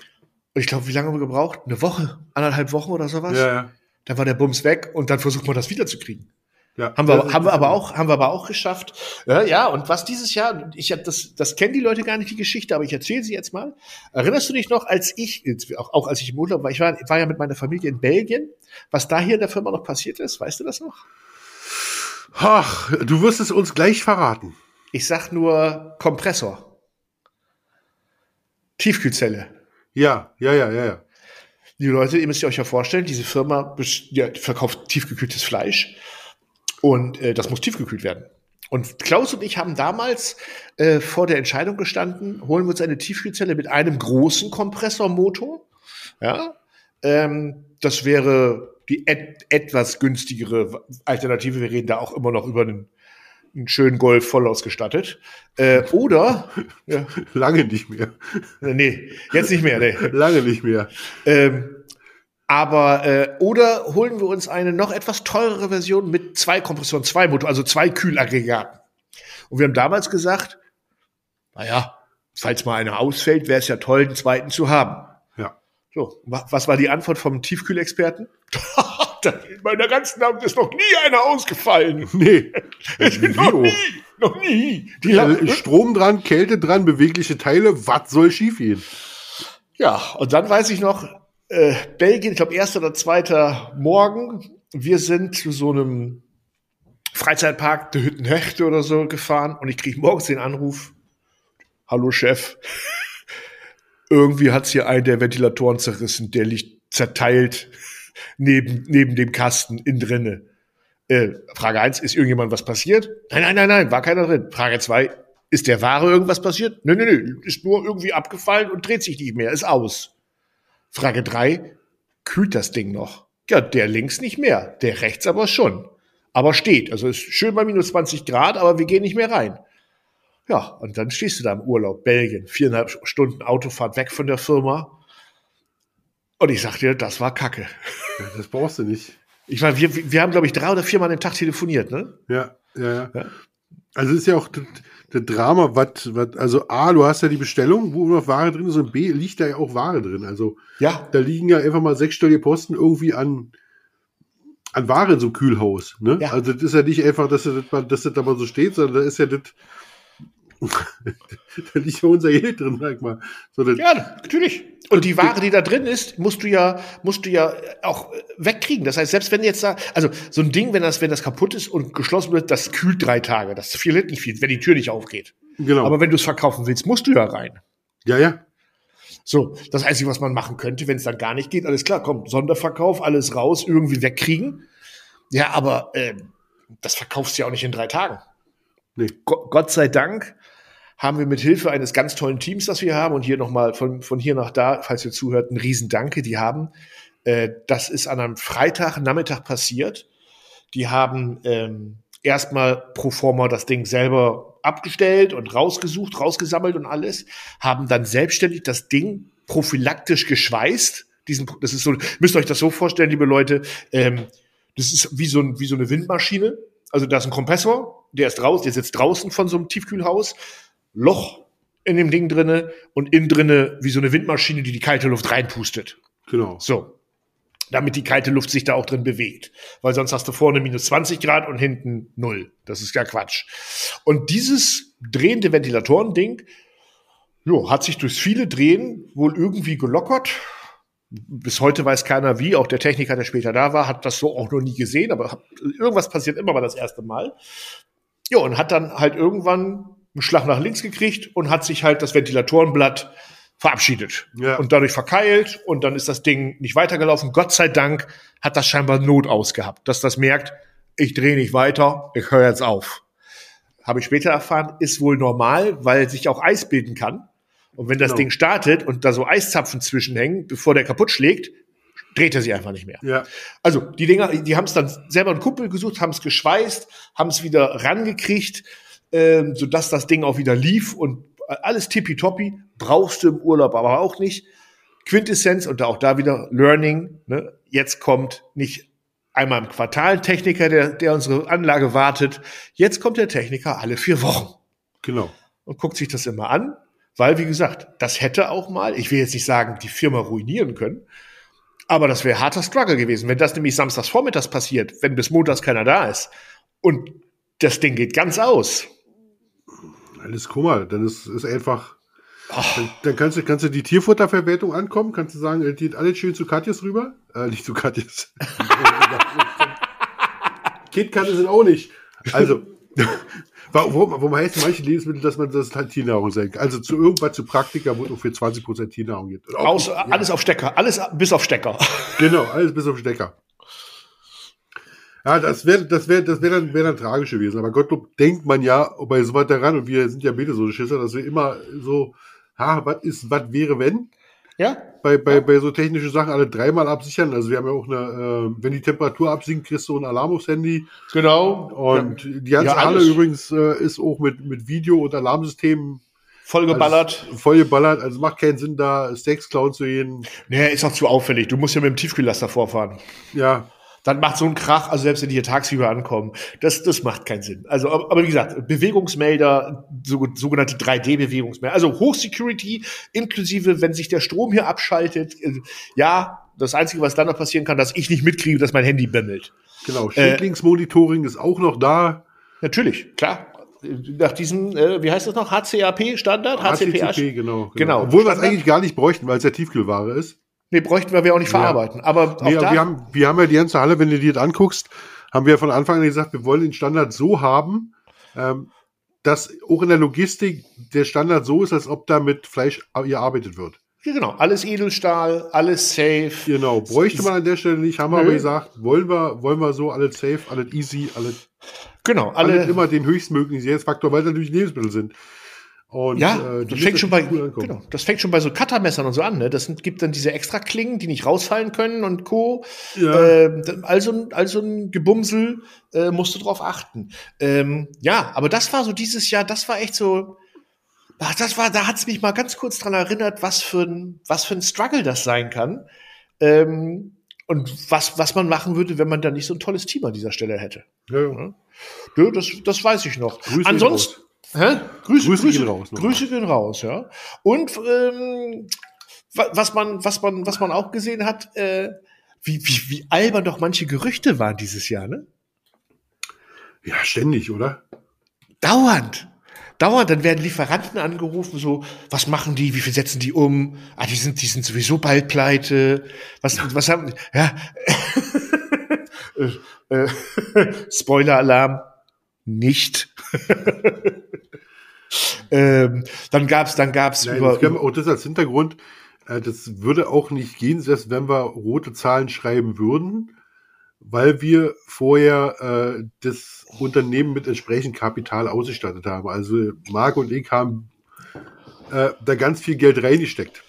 und ich glaube, wie lange haben wir gebraucht? Eine Woche, anderthalb Wochen oder sowas. Ja, ja. Dann war der Bums weg und dann versucht man das wiederzukriegen. ja. Haben wir, haben wir aber auch, haben wir aber auch geschafft. Ja, ja, und was dieses Jahr, ich habe das, das kennen die Leute gar nicht die Geschichte, aber ich erzähle sie jetzt mal. Erinnerst du dich noch, als ich, jetzt auch, auch als ich im Urlaub war, ich war, war ja mit meiner Familie in Belgien, was da hier in der Firma noch passiert ist, weißt du das noch? Ach, du wirst es uns gleich verraten. Ich sag nur Kompressor. Tiefkühlzelle. Ja, ja, ja, ja, ja. Die Leute, ihr müsst euch ja vorstellen, diese Firma ja, verkauft tiefgekühltes Fleisch und äh, das muss tiefgekühlt werden. Und Klaus und ich haben damals äh, vor der Entscheidung gestanden, holen wir uns eine Tiefkühlzelle mit einem großen Kompressormotor. Ja, ähm, das wäre die et etwas günstigere Alternative. Wir reden da auch immer noch über einen, einen schönen Golf voll ausgestattet. Äh, oder, ja, Lange nicht mehr. nee, jetzt nicht mehr, nee. Lange nicht mehr. Ähm, aber äh, oder holen wir uns eine noch etwas teurere Version mit zwei Kompressoren, zwei Motor, also zwei Kühlaggregaten. Und wir haben damals gesagt, naja, falls mal einer ausfällt, wäre es ja toll, den zweiten zu haben. Ja. So, wa- was war die Antwort vom Tiefkühlexperten? In meiner ganzen Namen ist noch nie einer ausgefallen. Nee. noch Wie, nie, noch nie. Die Äh, Strom dran, Kälte dran, bewegliche Teile, was soll schiefgehen? Ja, und dann weiß ich noch, äh, Belgien, ich glaube, erster oder zweiter Morgen. Wir sind zu so einem Freizeitpark, der Hüttenhechte oder so gefahren und ich kriege morgens den Anruf, hallo Chef, irgendwie hat's hier einen der Ventilatoren zerrissen, der liegt zerteilt neben, neben dem Kasten innen drinne. Äh, Frage eins: ist irgendjemand was passiert? Nein, nein, nein, nein, war keiner drin. Frage zwei: ist der Ware irgendwas passiert? Nö, nö, nö, ist nur irgendwie abgefallen und dreht sich nicht mehr, ist aus. Frage drei: kühlt das Ding noch? Ja, der links nicht mehr, der rechts aber schon. Aber steht, also ist schön bei minus 20 Grad, aber wir gehen nicht mehr rein. Ja, und dann stehst du da im Urlaub, Belgien, viereinhalb Stunden Autofahrt weg von der Firma. Und ich sag dir, das war Kacke. Das brauchst du nicht. Ich meine, wir, wir haben, glaube ich, drei oder viermal den Tag telefoniert, ne? Ja, ja, ja. Ja. Also ist ja auch das, das Drama, was, was, also A, du hast ja die Bestellung, wo noch Ware drin ist, und B, liegt da ja auch Ware drin. Also Ja, da liegen ja einfach mal sechsstellige Posten irgendwie an, an Ware in so einem Kühlhaus. Ne? Ja. Also das ist ja nicht einfach, dass das, dass das da mal so steht, sondern da ist ja das, da liegt ja unser Geld drin, sag mal. So, ja, natürlich. Und die Ware, die da drin ist, musst du ja, musst du ja auch äh, wegkriegen. Das heißt, selbst wenn jetzt da, also so ein Ding, wenn das, wenn das kaputt ist und geschlossen wird, das kühlt drei Tage. Das verliert nicht viel, wenn die Tür nicht aufgeht. genau. Aber wenn du es verkaufen willst, musst du ja rein. ja, ja. So, das Einzige, was man machen könnte, wenn es dann gar nicht geht, alles klar, komm, Sonderverkauf, alles raus, irgendwie wegkriegen. Ja, aber ähm, das verkaufst du ja auch nicht in drei Tagen. Nee. Go Gott sei Dank haben wir mit Hilfe eines ganz tollen Teams, das wir haben, und hier nochmal von, von hier nach da, falls ihr zuhört, ein Riesendanke, die haben, äh, das ist an einem Freitag Nachmittag passiert. Die haben ähm, erstmal pro forma das Ding selber abgestellt und rausgesucht, rausgesammelt und alles, haben dann selbstständig das Ding prophylaktisch geschweißt. Diesen, das ist so, müsst ihr euch das so vorstellen, liebe Leute, ähm, das ist wie so, ein, wie so eine Windmaschine. Also da ist ein Kompressor, der ist raus, der sitzt draußen von so einem Tiefkühlhaus, Loch in dem Ding drinne und innen drinne wie so eine Windmaschine, die die kalte Luft reinpustet. Genau. So. Damit die kalte Luft sich da auch drin bewegt. Weil sonst hast du vorne minus 20 Grad und hinten null. Das ist ja Quatsch. Und dieses drehende Ventilatoren-Ding, jo, hat sich durchs viele Drehen wohl irgendwie gelockert. Bis heute weiß keiner wie. Auch der Techniker, der später da war, hat das so auch noch nie gesehen. Aber irgendwas passiert immer mal das erste Mal. Ja, und hat dann halt irgendwann einen Schlag nach links gekriegt und hat sich halt das Ventilatorenblatt verabschiedet Ja. und dadurch verkeilt und dann ist das Ding nicht weitergelaufen. Gott sei Dank hat das scheinbar Not ausgehabt, dass das merkt, ich drehe nicht weiter, ich höre jetzt auf. Habe ich später erfahren, ist wohl normal, weil sich auch Eis bilden kann. Und wenn das Genau. Ding startet und da so Eiszapfen zwischenhängen, bevor der kaputt schlägt, dreht er sich einfach nicht mehr. Ja. Also die Dinger, die haben es dann selber einen Kumpel gesucht, haben es geschweißt, haben es wieder rangekriegt, ähm, sodass das Ding auch wieder lief und alles tippitoppi. Brauchst du im Urlaub aber auch nicht. Quintessenz und auch da wieder Learning. Ne? Jetzt kommt nicht einmal im Quartal ein Techniker, der, der unsere Anlage wartet. Jetzt kommt der Techniker alle vier Wochen Genau. und guckt sich das immer an, weil, wie gesagt, das hätte auch mal, ich will jetzt nicht sagen, die Firma ruinieren können, aber das wäre harter Struggle gewesen. Wenn das nämlich samstags vormittags passiert, wenn bis montags keiner da ist und das Ding geht ganz aus. Alles Kummer. Dann ist, ist einfach. Dann, dann kannst du, kannst du die Tierfutterverwertung ankommen, kannst du sagen, es geht alles schön zu Katjes rüber. Äh, nicht zu Katjes. KitKat sind auch nicht. Also, warum, warum heißt manche Lebensmittel, dass man das halt Tiernahrung sein kann? Also zu irgendwas zu Praktika, wo es für 20% Tiernahrung gibt. Auch- Aus, Alles auf Stecker, alles bis auf Stecker. Genau, alles bis auf Stecker. Ja, das wäre das wär, das wär dann, wär dann tragisch gewesen. Aber Gottlob denkt man ja bei so weit daran, und wir sind ja beide so Schisser, dass wir immer so, ha, was ist, was wäre, wenn? Ja? Bei, bei, bei so technischen Sachen alle dreimal absichern. Also wir haben ja auch eine, äh, wenn die Temperatur absinkt, kriegst du einen Alarm aufs Handy. Genau. Und die ganze Ja, Halle übrigens äh, ist auch mit, mit Video- und Alarmsystemen Vollgeballert. alles voll geballert. Also macht keinen Sinn, da Steaks klauen zu gehen. Nee, ist auch zu auffällig. Du musst ja mit dem Tiefkühllaster vorfahren. Ja, Dann macht so ein Krach, also selbst wenn die hier tagsüber ankommen, das, das macht keinen Sinn. Also, aber, wie gesagt, Bewegungsmelder, so, sogenannte 3D-Bewegungsmelder, also Hochsecurity, inklusive, wenn sich der Strom hier abschaltet, äh, ja, das Einzige, was dann noch passieren kann, dass ich nicht mitkriege, dass mein Handy bimmelt. genau. Schädlingsmonitoring ist auch noch da. Natürlich, klar. Nach diesem, äh, wie heißt das noch, HCAP-Standard? HCCP, genau, Genau. Obwohl wir es eigentlich gar nicht bräuchten, weil es ja Tiefkühlware ist. Nee, bräuchten wir, wir auch nicht verarbeiten. Aber auch Nee, aber wir, haben, wir haben ja die ganze Halle, wenn du dir das anguckst, haben wir von Anfang an gesagt, wir wollen den Standard so haben, ähm, dass auch in der Logistik der Standard so ist, als ob da mit Fleisch gearbeitet wird. Ja, genau, alles Edelstahl, alles safe. Genau, bräuchte man an der Stelle nicht, haben wir aber gesagt, wollen wir, wollen wir so, alles safe, alles easy, alles, Genau, alles alle, immer den höchstmöglichen Sicherheitsfaktor, weil es natürlich Lebensmittel sind. Und, Ja, äh, das fängt schon bei, genau, das fängt schon bei so Cuttermessern und so an, ne? Das sind, gibt dann diese extra Klingen, die nicht rausfallen können und Co. Ja. Dann- also, ein- also ein Gebumsel äh, musst du drauf achten. Ähm, ja, aber das war so dieses Jahr, das war echt so, ach, das war, da hat's mich mal ganz kurz dran erinnert, was für ein, was für ein Struggle das sein kann. Ähm, und was, was man machen würde, wenn man da nicht so ein tolles Team an dieser Stelle hätte. Ja, ja. Ja, das, das weiß ich noch. Grüße Ansonsten, hä? Grüße, Grüße Grüße, gehen raus. Grüße gehen raus, ja. Und ähm, wa- was man, was man, was man auch gesehen hat, äh, wie, wie, wie albern doch manche Gerüchte waren dieses Jahr, ne? ja, ständig, oder? Dauernd. Dauernd, dann werden Lieferanten angerufen, so, was machen die, wie viel setzen die um? Ah, die sind, die sind sowieso bald pleite. Was, was haben, ja. äh, äh, Spoiler-Alarm. Nicht. ähm, dann gab's, dann gab's Nein, über, das auch das als Hintergrund. Äh, das würde auch nicht gehen, selbst wenn wir rote Zahlen schreiben würden, weil wir vorher äh, das Unternehmen mit entsprechendem Kapital ausgestattet haben. Also Marc und ich haben äh, da ganz viel Geld reingesteckt.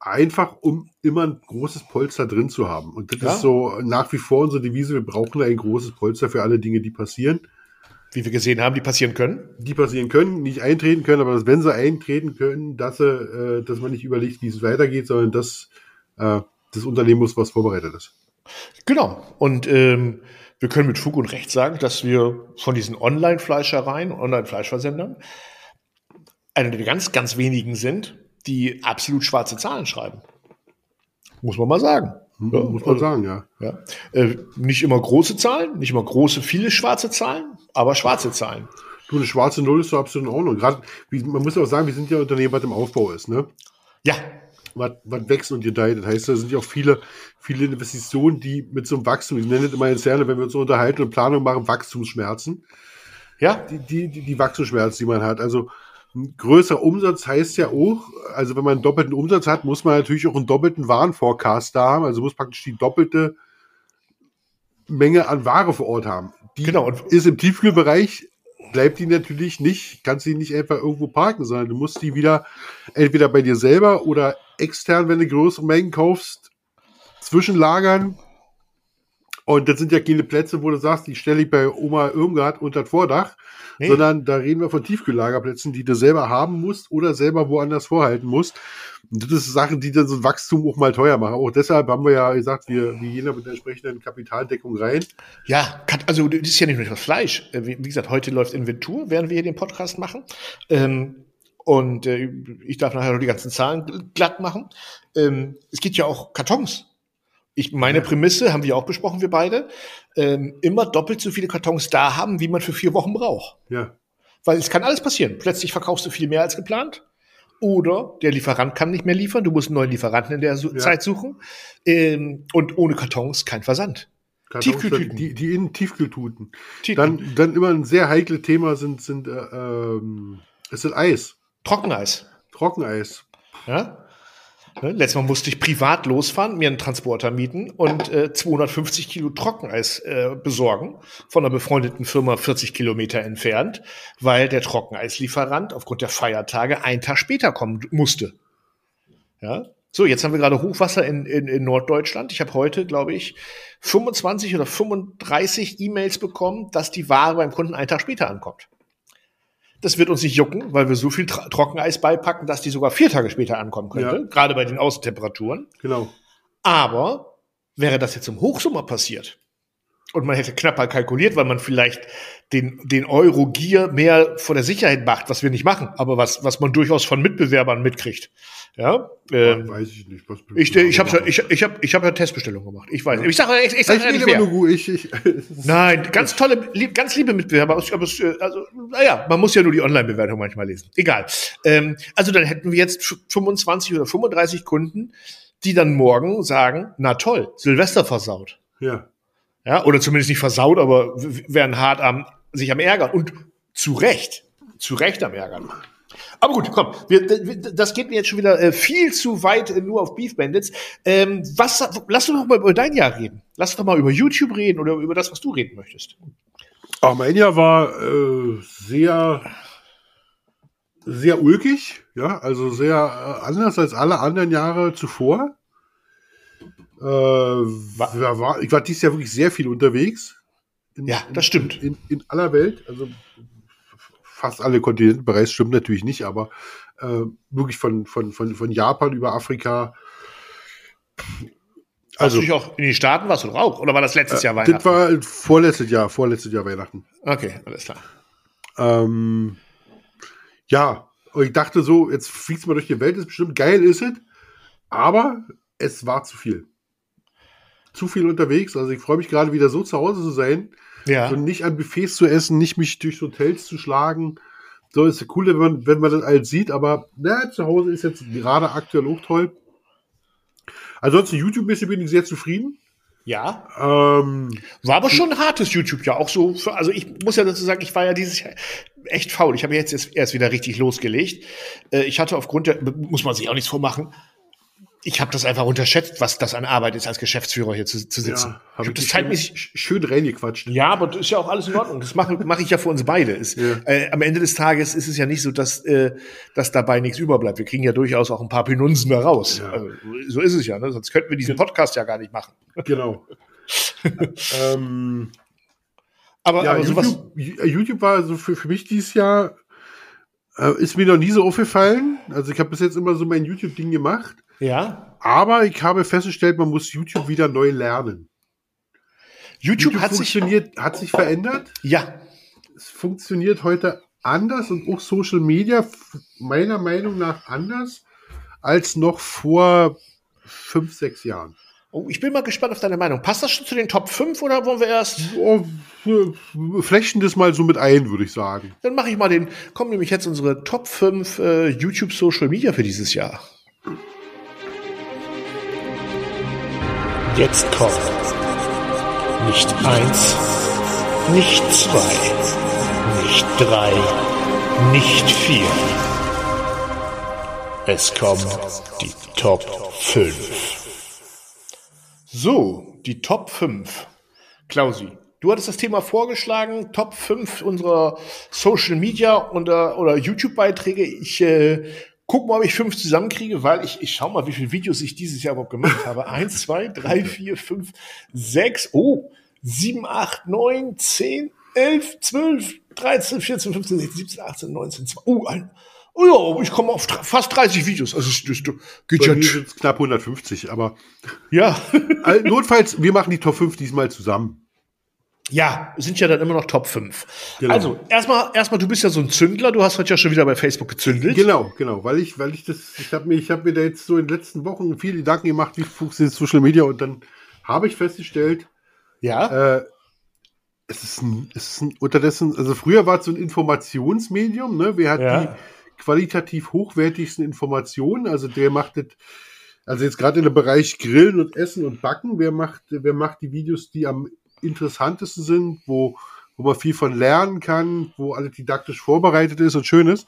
Einfach, um immer ein großes Polster drin zu haben. Und das Ja. ist so nach wie vor unsere Devise. Wir brauchen ein großes Polster für alle Dinge, die passieren wie wir gesehen haben, die passieren können. die passieren können, nicht eintreten können, aber dass, wenn sie eintreten können, dass, sie, äh, dass man nicht überlegt, wie es weitergeht, sondern dass äh, das Unternehmen muss, was vorbereitet ist. Genau. Und ähm, wir können mit Fug und Recht sagen, dass wir von diesen Online-Fleischereien, Online-Fleischversendern, einer der ganz, ganz wenigen sind, die absolut schwarze Zahlen schreiben. Muss man mal sagen. Ja, muss man sagen, ja. Ja. Äh, nicht immer große Zahlen, nicht immer große, viele schwarze Zahlen, aber schwarze Zahlen. Du, eine schwarze Null ist so absolut in Ordnung. Gerade, wie, man muss auch sagen, wir sind ja Unternehmen, was im Aufbau ist, ne? Ja, Was, was wächst und gedeiht. Das heißt, da sind ja auch viele, viele Investitionen, die mit so einem Wachstum, ich nenne das immer interne, wenn wir uns unterhalten und Planung machen, Wachstumsschmerzen. ja, Die, die, die, die Wachstumsschmerzen, die man hat. Also, Ein größerer Umsatz heißt ja auch, also wenn man einen doppelten Umsatz hat, muss man natürlich auch einen doppelten Warenforecast da haben. Also muss praktisch die doppelte Menge an Ware vor Ort haben. Die Genau, und- ist im Tiefkühlbereich, bleibt die natürlich nicht, kannst die nicht einfach irgendwo parken, sondern du musst die wieder entweder bei dir selber oder extern, wenn du größere Mengen kaufst, zwischenlagern. Und das sind ja keine Plätze, wo du sagst, die stelle ich bei Oma Irmgard unter das Vordach, Nee. sondern da reden wir von Tiefkühllagerplätzen, die du selber haben musst oder selber woanders vorhalten musst. Und das ist Sachen, die dann so ein Wachstum auch mal teuer machen. Auch deshalb haben wir ja gesagt, wir, wir gehen da mit der entsprechenden Kapitaldeckung rein. Ja, also das ist ja nicht nur das Fleisch. Äh, Wie gesagt, heute läuft Inventur, während wir hier den Podcast machen. Ähm, und äh, ich darf nachher noch die ganzen Zahlen gl- glatt machen. Ähm, es geht ja auch Kartons. Ich, meine Prämisse, haben wir auch besprochen, wir beide, ähm, immer doppelt so viele Kartons da haben, wie man für vier Wochen braucht. Ja, Weil es kann alles passieren. Plötzlich verkaufst du viel mehr als geplant. Oder der Lieferant kann nicht mehr liefern. Du musst einen neuen Lieferanten in der Su Ja. Zeit suchen. Ähm, und ohne Kartons kein Versand. Kartons, Tiefkühltüten. Die, die in Tiefkühltuten. Tüten. Dann, dann immer ein sehr heikles Thema sind, sind äh, ähm, es ist Eis, Trockeneis. Trockeneis. Ja? Ne, Letztes Mal musste ich privat losfahren, mir einen Transporter mieten und äh, 250 Kilo Trockeneis äh, besorgen von einer befreundeten Firma 40 Kilometer entfernt, weil der Trockeneislieferant aufgrund der Feiertage einen Tag später kommen musste. Ja? So, jetzt haben wir gerade Hochwasser in, in, in Norddeutschland. Ich habe heute, glaube ich, 25 oder 35 E-Mails bekommen, dass die Ware beim Kunden einen Tag später ankommt. Das wird uns nicht jucken, weil wir so viel Tra Trockeneis beipacken, dass die sogar vier Tage später ankommen könnte, Ja. gerade bei den Außentemperaturen. Genau. Aber wäre das jetzt im Hochsommer passiert und man hätte knapper kalkuliert, weil man vielleicht den, den Euro-Gier mehr vor der Sicherheit macht, was wir nicht machen, aber was, was man durchaus von Mitbewerbern mitkriegt. Ja, ähm, Weiß ich nicht. Was ich, ich habe ich, ich hab, ich hab ja Testbestellung gemacht. Ich weiß. Ich sage ich, ich sag ich ja nicht wer. nur gut. Ich, ich, Nein, ganz tolle, lieb, ganz liebe Mitbewerber. Aber es, äh, also, naja, man muss ja nur die Online-Bewertung manchmal lesen. Egal. Ähm, also dann hätten wir jetzt f- 25 oder 35 Kunden, die dann morgen sagen, na toll, Silvester versaut. ja. Ja, oder zumindest nicht versaut, aber w- wären hart am, sich am Ärgern. Und zu Recht. Zu Recht am Ärgern. Aber gut, komm, wir, das geht mir jetzt schon wieder äh, viel zu weit äh, nur auf Beef Bandits. Ähm, was, lass uns doch mal über dein Jahr reden. Lass doch mal über YouTube reden oder über das, was du reden möchtest. Auch mein Jahr war äh, sehr, sehr ulkig, ja, also sehr äh, anders als alle anderen Jahre zuvor. Äh, war, ich war dieses Jahr wirklich sehr viel unterwegs. In, Ja, das stimmt. In, in aller Welt, also fast alle Kontinente bereits, stimmt natürlich nicht, aber äh, wirklich von, von, von, von Japan über Afrika. Also, du dich auch in die Staaten warst du doch auch? Oder war das letztes Jahr das Weihnachten? war vorletztes Jahr, vorletztes Jahr Weihnachten. okay, alles klar. Ähm, ja, und ich dachte so, jetzt fliegst du mal durch die Welt, ist bestimmt geil, ist es. Aber es war zu viel. Zu viel unterwegs. Also ich freue mich gerade wieder so zu Hause zu sein Ja. und nicht an Buffets zu essen, nicht mich durch Hotels zu schlagen. So ist es cool, wenn man, wenn man das alles sieht, aber na, zu Hause ist jetzt gerade aktuell auch toll. Ansonsten YouTube-mäßig bin ich sehr zufrieden. Ja. Ähm, War aber schon ein hartes YouTube ja auch so. Für, also ich muss ja dazu sagen, ich war ja dieses Jahr echt faul. Ich habe jetzt erst, wieder richtig losgelegt. Äh, ich hatte aufgrund der, muss man sich auch nichts vormachen. Ich habe das einfach unterschätzt, was das an Arbeit ist, als Geschäftsführer hier zu, zu sitzen. ja, ich hab das zeitmäßig. sch- schön reingequatscht. Ja, aber das ist ja auch alles in Ordnung. Das mache mach ich ja für uns beide. Ist, Ja. äh, am Ende des Tages ist es ja nicht so, dass, äh, dass dabei nichts überbleibt. Wir kriegen ja durchaus auch ein paar Penunzen da raus. Ja. Also, so ist es ja. Ne? Sonst könnten wir diesen Podcast ja gar nicht machen. Genau. ähm, Aber, ja, aber sowas. YouTube, Ju- YouTube war also für, für mich dieses Jahr, äh, ist mir noch nie so aufgefallen. Also ich habe bis jetzt immer so mein YouTube-Ding gemacht. Ja. Aber ich habe festgestellt, man muss YouTube wieder neu lernen. YouTube, hat sich. hat sich verändert. Ja. Es funktioniert heute anders und auch Social Media meiner Meinung nach anders als noch vor fünf, sechs Jahren. Oh, ich bin mal gespannt auf deine Meinung. Passt das schon zu den Top 5 oder wollen wir erst? Oh, f- flechten das mal so mit ein, würde ich sagen. Dann mache ich mal den. Kommen nämlich jetzt unsere Top 5 äh, YouTube Social Media für dieses Jahr. Jetzt kommt nicht eins, nicht zwei, nicht drei, nicht viel. Es kommen die Top 5. So, die Top 5. Klausi, du hattest das Thema vorgeschlagen, Top 5 unserer Social Media oder, oder YouTube-Beiträge. Ich äh, guck mal, ob ich fünf zusammenkriege, weil ich, ich schau mal, wie viele Videos ich dieses Jahr überhaupt gemacht habe. Eins, zwei, drei, vier, fünf, sechs, oh, sieben, acht, neun, zehn, elf, zwölf, dreizehn, vierzehn, fünfzehn, sechzehn, siebzehn, achtzehn, neunzehn, zwei, oh, ein, oh ja, ich komme auf fast 30 Videos. Also, das, das geht Bei ja, mir knapp 150, aber ja. all- notfalls, wir machen die Top 5 diesmal zusammen. Ja, sind ja dann immer noch Top 5. Genau. Also, erstmal, erstmal, du bist ja so ein Zündler, du hast heute ja schon wieder bei Facebook gezündelt. Genau, genau, weil ich, weil ich das, ich habe mir, ich habe mir da jetzt so in den letzten Wochen viele Gedanken gemacht, wie funktioniert Social Media und dann habe ich festgestellt, Ja. äh, es ist ein, es ist ein unterdessen, also früher war es so ein Informationsmedium, ne? Wer hat Ja. die qualitativ hochwertigsten Informationen? Also der macht das, also jetzt gerade in dem Bereich Grillen und Essen und Backen, wer macht, wer macht die Videos, die am interessantesten sind, wo, wo man viel von lernen kann, wo alles didaktisch vorbereitet ist und schön ist,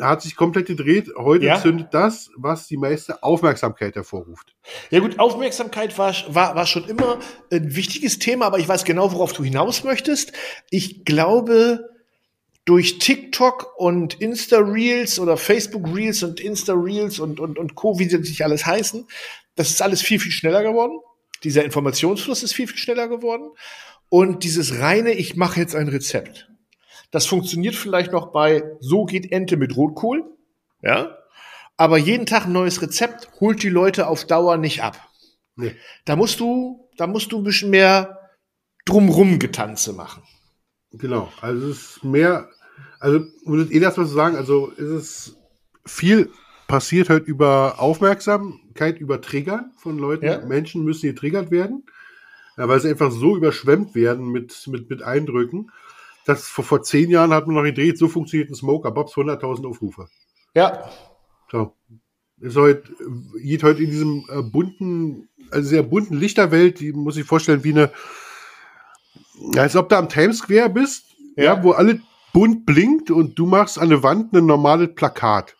hat sich komplett gedreht. Heute Ja. zündet das, was die meiste Aufmerksamkeit hervorruft. Ja gut, Aufmerksamkeit war, war, war schon immer ein wichtiges Thema, aber ich weiß genau, worauf du hinaus möchtest. Ich glaube, durch TikTok und Insta-Reels oder Facebook-Reels und Insta-Reels und, und, und Co., wie sie nicht alles heißen, das ist alles viel, viel schneller geworden. Dieser Informationsfluss ist viel, viel schneller geworden. Und dieses reine, ich mache jetzt ein Rezept. Das funktioniert vielleicht noch bei So geht Ente mit Rotkohl. Ja. Aber jeden Tag ein neues Rezept holt die Leute auf Dauer nicht ab. Nee. Da musst du, da musst du ein bisschen mehr drumrum Getanze machen. Genau, also es ist mehr, also das eh das mal zu sagen, also ist es viel passiert halt über Aufmerksamkeit, über Triggern von Leuten. Ja. Menschen müssen getriggert werden, weil sie einfach so überschwemmt werden mit, mit, mit Eindrücken. Das vor, vor zehn Jahren hat man noch gedreht, so funktioniert ein Smoker Bobs 100.000 Aufrufe. Ja, So. Ist heute, geht heute in diesem äh, bunten, also sehr bunten Lichterwelt, die muss ich vorstellen, wie eine, als ob du am Times Square bist, ja. Ja. wo alle bunt blinkt und du machst an der Wand ein normales Plakat.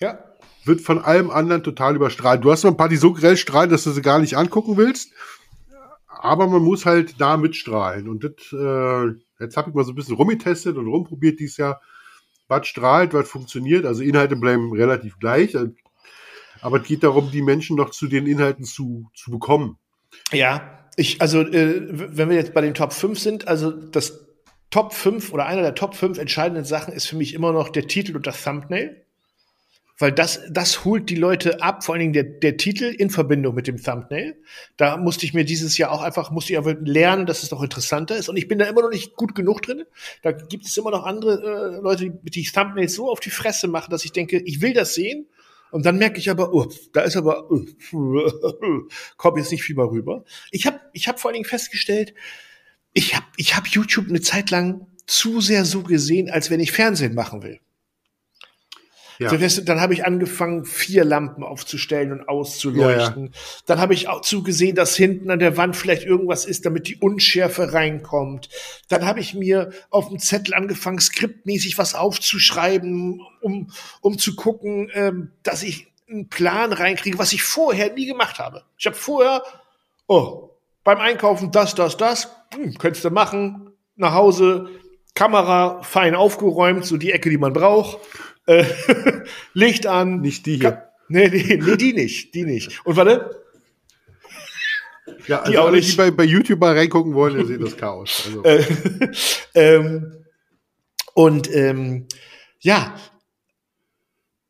Ja, Wird von allem anderen total überstrahlt. Du hast noch ein paar, die so grell strahlen, dass du sie gar nicht angucken willst. Aber man muss halt da mitstrahlen. Und das, äh, jetzt habe ich mal so ein bisschen rumgetestet und rumprobiert dieses Jahr. Was strahlt, was funktioniert. Also Inhalte bleiben relativ gleich. Aber es geht darum, die Menschen noch zu den Inhalten zu, zu bekommen. ja. Ich, also, äh, wenn wir jetzt bei den Top 5 sind, also das Top 5 oder einer der Top 5 entscheidenden Sachen ist für mich immer noch der Titel und das Thumbnail. Weil das, das holt die Leute ab, vor allen Dingen der, der Titel in Verbindung mit dem Thumbnail. Da musste ich mir dieses Jahr auch einfach, musste ich einfach lernen, dass es noch interessanter ist. Und ich bin da immer noch nicht gut genug drin. Da gibt es immer noch andere äh, Leute, die die Thumbnails so auf die Fresse machen, dass ich denke, ich will das sehen. Und dann merke ich aber, oh, da ist aber, oh, kommt jetzt nicht viel mal rüber. Ich habe ich hab vor allen Dingen festgestellt, ich habe ich hab YouTube eine Zeit lang zu sehr so gesehen, als wenn ich Fernsehen machen will. Ja. Dann habe ich angefangen, vier Lampen aufzustellen und auszuleuchten. Dann habe ich auch zugesehen, dass hinten an der Wand vielleicht irgendwas ist, damit die Unschärfe reinkommt. Dann habe ich mir auf dem Zettel angefangen, skriptmäßig was aufzuschreiben, um, um zu gucken, ähm, dass ich einen Plan reinkriege, was ich vorher nie gemacht habe. Ich habe vorher, oh, beim Einkaufen das, das, das, hm, könntest du machen, nach Hause, Kamera fein aufgeräumt, so die Ecke, die man braucht. Äh, Licht an. Nicht die hier. Nee, nee, nee, die nicht, die nicht. Und warte, Ja, Die also auch alle, nicht. die bei, bei YouTube mal reingucken wollen, ihr seht das Chaos. Also, äh, ähm, und ähm, ja.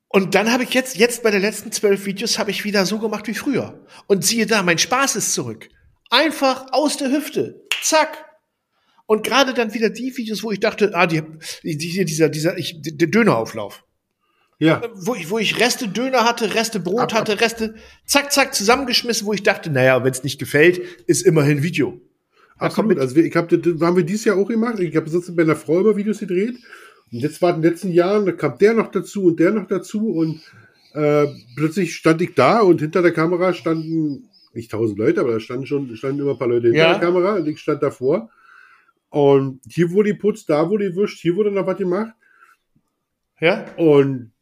Und dann habe ich jetzt, jetzt bei den letzten zwölf Videos habe ich wieder so gemacht wie früher. Und siehe da, mein Spaß ist zurück. Einfach aus der Hüfte. Zack. Und gerade dann wieder die Videos, wo ich dachte, ah, die, die, dieser, dieser, ich, der Dönerauflauf. ja, wo ich, wo ich Reste Döner hatte, Reste Brot Ab, ab. hatte, Reste zack, zack, zusammengeschmissen, wo ich dachte, naja, wenn es nicht gefällt, ist immerhin Video. Absolut. mit- Also ich habe das haben wir dieses Jahr auch gemacht. Ich habe sonst bei einer Frau immer Videos gedreht. Und jetzt war in den letzten Jahren, da kam der noch dazu und der noch dazu und äh, plötzlich stand ich da und hinter der Kamera standen nicht tausend Leute, aber da standen schon standen immer ein paar Leute hinter Ja. der Kamera und ich stand davor. Und hier wurde die putzt, da wurde die wischt, hier wurde noch was gemacht. Ja? Und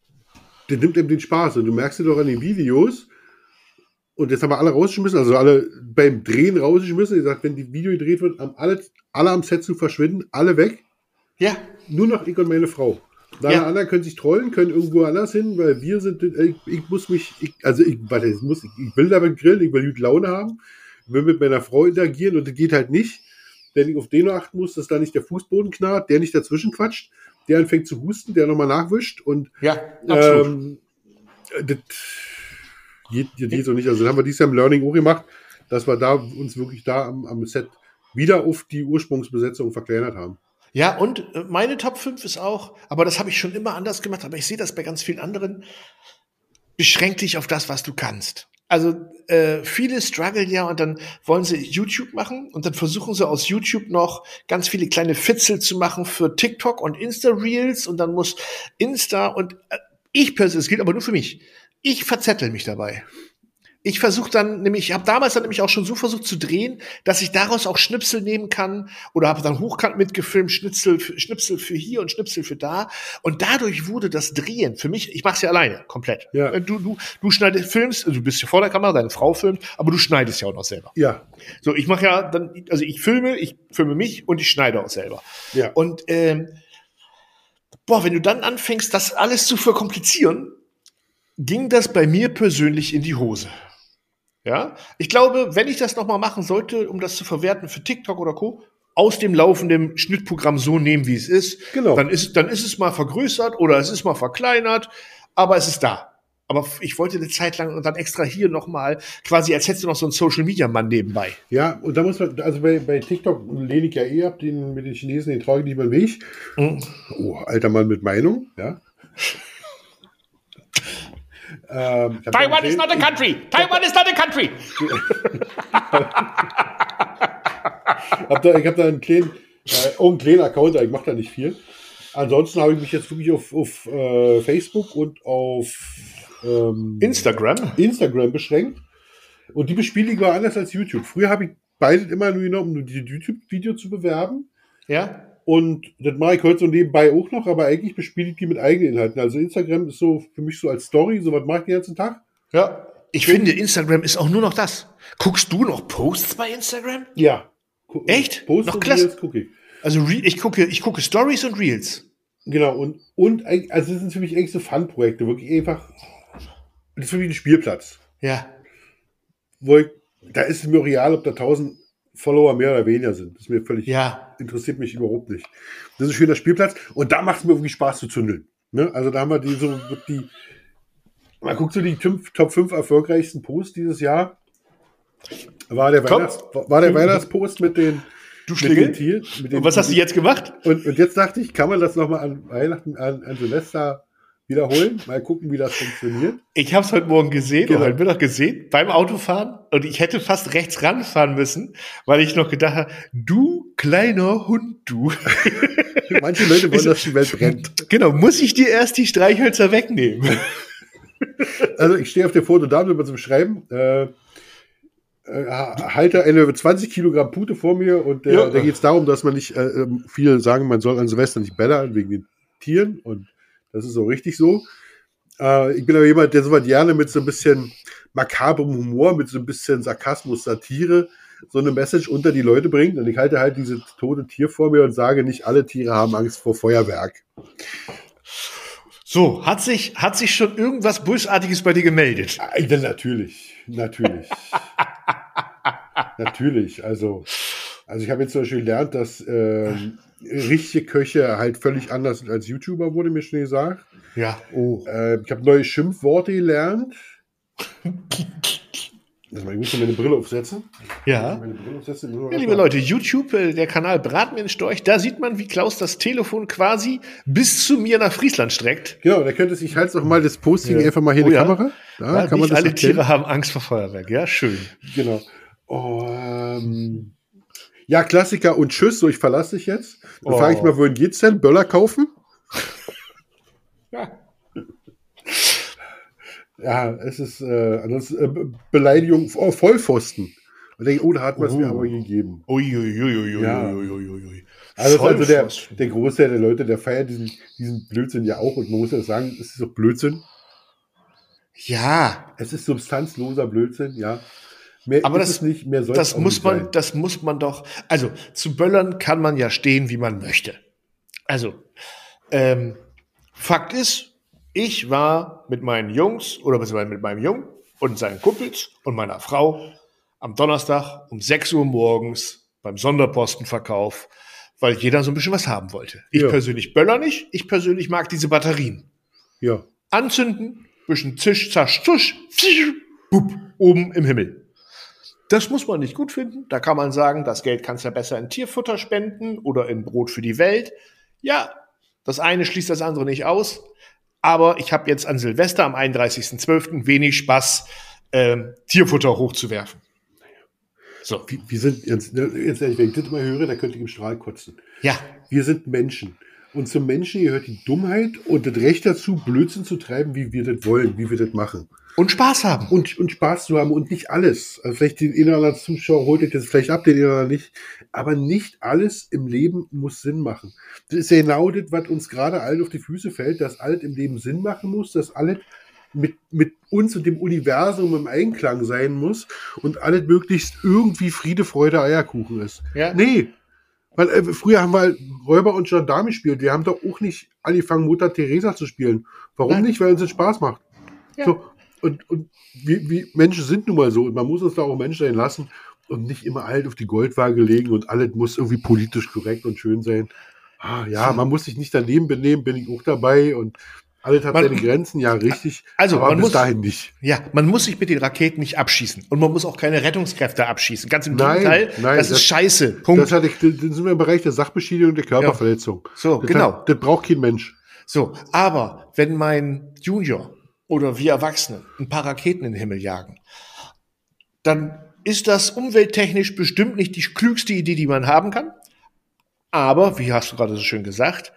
der nimmt eben den Spaß. Und du merkst es doch an den Videos. Und jetzt haben wir alle rausgeschmissen, also alle beim Drehen rausgeschmissen. Er sagt, wenn die Video gedreht wird, haben alle, alle am Set zu verschwinden, alle weg. Ja. Nur noch ich und meine Frau. Alle Ja. anderen können sich trollen, können irgendwo anders hin, weil wir sind, ich, ich muss mich, ich, also ich, warte, ich, muss, ich will damit grillen, ich will gute Laune haben, ich will mit meiner Frau interagieren und das geht halt nicht, wenn ich auf den achten muss, dass da nicht der Fußboden knarrt, der nicht dazwischen quatscht, der anfängt zu husten, der nochmal nachwischt und Ja, absolut. ähm, das geht, geht so nicht. Also das haben wir dieses Jahr im Learning auch gemacht, dass wir da uns wirklich da am, am Set wieder auf die Ursprungsbesetzung verkleinert haben. Ja, und äh, meine Top 5 ist auch, aber das habe ich schon immer anders gemacht, aber ich sehe das bei ganz vielen anderen. Beschränk dich auf das, was du kannst. Also äh, viele strugglen ja und dann wollen sie YouTube machen und dann versuchen sie aus YouTube noch ganz viele kleine Fitzel zu machen für TikTok und Insta-Reels und dann muss Insta und äh, ich persönlich, es gilt aber nur für mich, ich verzettel mich dabei. Ich versuche dann nämlich, ich habe damals dann nämlich auch schon so versucht zu drehen, dass ich daraus auch Schnipsel nehmen kann oder habe dann hochkant mitgefilmt, Schnitzel, für- Schnipsel für hier und Schnipsel für da. Und dadurch wurde das Drehen für mich, ich mache es ja alleine, komplett. Ja. Äh, Du, du, du schneidest, filmst, also du bist ja vor der Kamera, deine Frau filmt, aber du schneidest ja auch noch selber. Ja, So, ich mache ja dann, also ich filme, ich filme mich und ich schneide auch selber. ja. Und ähm, boah, wenn du dann anfängst, das alles zu verkomplizieren, ging das bei mir persönlich in die Hose. Ja, ich glaube, wenn ich das noch mal machen sollte, um das zu verwerten für TikTok oder Co, aus dem laufenden Schnittprogramm so nehmen, wie es ist, Genau. dann ist dann ist es mal vergrößert oder es ist mal verkleinert, aber es ist da. Aber ich wollte eine Zeit lang und dann extra hier noch mal quasi, als hättest du noch so einen Social Media Mann nebenbei. Ja, und da muss man, also bei, bei TikTok lehne ich ja eh ab, den mit den Chinesen, den traue ich nicht mehr Weg. Mhm. Oh, alter Mann mit Meinung, ja. Ähm, hab Taiwan is not a country. Taiwan is not a country. Ich habe da, ich hab da einen kleinen, äh, auch einen kleinen Account, ich mache da nicht viel. Ansonsten habe ich mich jetzt wirklich auf, auf äh, Facebook und auf ähm, Instagram. Instagram beschränkt. Und die bespiele ich war anders als YouTube. Früher habe ich beide immer nur genommen, um die YouTube-Video zu bewerben. Ja, Und das mache ich heute so nebenbei auch noch, aber eigentlich bespiele ich die mit eigenen Inhalten. Also Instagram ist so für mich so als Story, so was mache ich den ganzen Tag. Ja. Ich finde, Instagram ist auch nur noch das. Guckst du noch Posts bei Instagram? Ja. Echt? Post Noch und klasse. Reels gucke ich. Also ich gucke, ich gucke Stories und Reels. Genau, und, und also das sind für mich echt so Fun-Projekte, wirklich einfach. Das ist für mich ein Spielplatz. Ja. Wo ich, da ist es mir real, ob da 1000 Follower mehr oder weniger sind. Das ist mir völlig, Ja. interessiert mich überhaupt nicht. Das ist ein schöner Spielplatz und da macht es mir wirklich Spaß zu zündeln. Ne? Also da haben wir die so die, man guckt so die Top 5 erfolgreichsten Posts dieses Jahr. War der, Komm. Weihnachts, war der Weihnachtspost mit den, Du mit Schlingel? den Tieren. Mit den, Und was hast du jetzt gemacht? Und, und jetzt dachte ich, kann man das nochmal an Weihnachten, an, an Silvester wiederholen? Mal gucken, wie das funktioniert. Ich habe es heute Morgen gesehen, Genau. oder heute Mittag gesehen, beim Autofahren. Und ich hätte fast rechts ranfahren müssen, weil ich noch gedacht habe, du kleiner Hund, du. Manche Leute wollen, dass die Welt brennt. genau, muss ich dir erst die Streichhölzer wegnehmen? Also ich stehe auf dem Foto da, um zum Schreiben. Äh, äh, halte eine 20 Kilogramm Pute vor mir und äh, Ja. da geht es darum, dass man nicht, äh, ähm, viele sagen, man soll an Silvester nicht bellern wegen den Tieren und das ist auch richtig so. Äh, ich bin aber jemand, der so was gerne mit so ein bisschen makabrem Humor, mit so ein bisschen Sarkasmus, Satire so eine Message unter die Leute bringt und ich halte halt dieses tote Tier vor mir und sage, nicht alle Tiere haben Angst vor Feuerwerk. So, hat sich, hat sich schon irgendwas Bösartiges bei dir gemeldet? Ah, ja, natürlich, natürlich. natürlich, also, also ich habe jetzt zum Beispiel gelernt, dass ähm, richtige Köche halt völlig anders sind als YouTuber, wurde mir schon gesagt. Ja. Oh. Äh, ich habe neue Schimpfworte gelernt. Lass mal, ich muss mir meine Brille aufsetzen. Ja. Brille aufsetzen. Ja, liebe mal- Leute, YouTube, äh, der Kanal Brat mir Storch, da sieht man, wie Klaus das Telefon quasi bis zu mir nach Friesland streckt. Genau, da könnte sich halt noch mal das Posting Ja. einfach mal hier Oh in die ja. Kamera. Da Weil kann man das alle erkennen. Tiere haben Angst vor Feuerwerk. Ja, schön. Genau. Oh, ähm, ja, Klassiker und Tschüss, so ich verlasse dich jetzt. Dann Oh. frage ich mal, wohin geht's denn? Böller kaufen? Ja. Ja, es ist äh, äh, Be- Beleidigung, oh, Vollpfosten. Und denke, oh, da hat man es mir Oh. aber gegeben. Uiuiuiuiui. Ja. Uiuiuiui. Also, also der, der Großteil der Leute, der feiert diesen, diesen Blödsinn ja auch. Und man muss ja sagen, es ist doch Blödsinn. Ja, Es ist substanzloser Blödsinn, ja. Mehr Aber das- nicht, mehr soll das muss man, sein. das muss man doch. Also zu Böllern kann man ja stehen, wie man möchte. Also ähm, Fakt ist, ich war mit meinen Jungs oder beziehungsweise mit meinem Jungen und seinen Kumpels und meiner Frau am Donnerstag um 6 Uhr morgens beim Sonderpostenverkauf, weil jeder so ein bisschen was haben wollte. Ich Ja. persönlich böller nicht, ich persönlich mag diese Batterien Ja. anzünden, bisschen zisch, zasch, zusch, pfisch, bup, oben im Himmel. Das muss man nicht gut finden. Da kann man sagen, das Geld kannst du ja besser in Tierfutter spenden oder in Brot für die Welt. Ja, das eine schließt das andere nicht aus. Aber ich habe jetzt an Silvester am 31.12. wenig Spaß, ähm, Tierfutter hochzuwerfen. So, Wir, wir sind, jetzt, jetzt ehrlich, wenn ich das immer höre, da könnte ich im Strahl kotzen. ja, Wir sind Menschen. Und zum Menschen gehört die Dummheit und das Recht dazu, Blödsinn zu treiben, wie wir das wollen, wie wir das machen. Und Spaß haben. Und, und Spaß zu haben und nicht alles. Also vielleicht den anderen Zuschauer holt euch das vielleicht ab, den anderen nicht. Aber nicht alles im Leben muss Sinn machen. Das ist ja genau das, was uns gerade allen auf die Füße fällt, dass alles im Leben Sinn machen muss, dass alles mit, mit uns und dem Universum im Einklang sein muss und alles möglichst irgendwie Friede, Freude, Eierkuchen ist. Ja. Nee. Weil äh, früher haben wir halt Räuber und Gendarm gespielt. Wir haben doch auch nicht angefangen, Mutter Teresa zu spielen. Warum Nein. nicht? Weil uns das Spaß macht. Ja. So, und und wir, wir Menschen sind nun mal so. Und man muss uns da auch Mensch sein lassen und nicht immer halt auf die Goldwaage legen und alles muss irgendwie politisch korrekt und schön sein. Ah, ja, man muss sich nicht daneben benehmen, bin ich auch dabei und alles hat Man- seine Grenzen, ja, richtig. Also, man muss- dahin nicht. Ja, man muss sich mit den Raketen nicht abschießen. Und man muss auch keine Rettungskräfte abschießen. Ganz im Nein, Gegenteil, nein, das ist das- scheiße. Punkt. Das, hat, das sind wir im Bereich der Sachbeschädigung und der Körperverletzung. So, das genau. Hat, das braucht kein Mensch. So, aber wenn mein Junior oder wir Erwachsene ein paar Raketen in den Himmel jagen, dann ist das umwelttechnisch bestimmt nicht die klügste Idee, die man haben kann. Aber, wie hast du gerade so schön gesagt,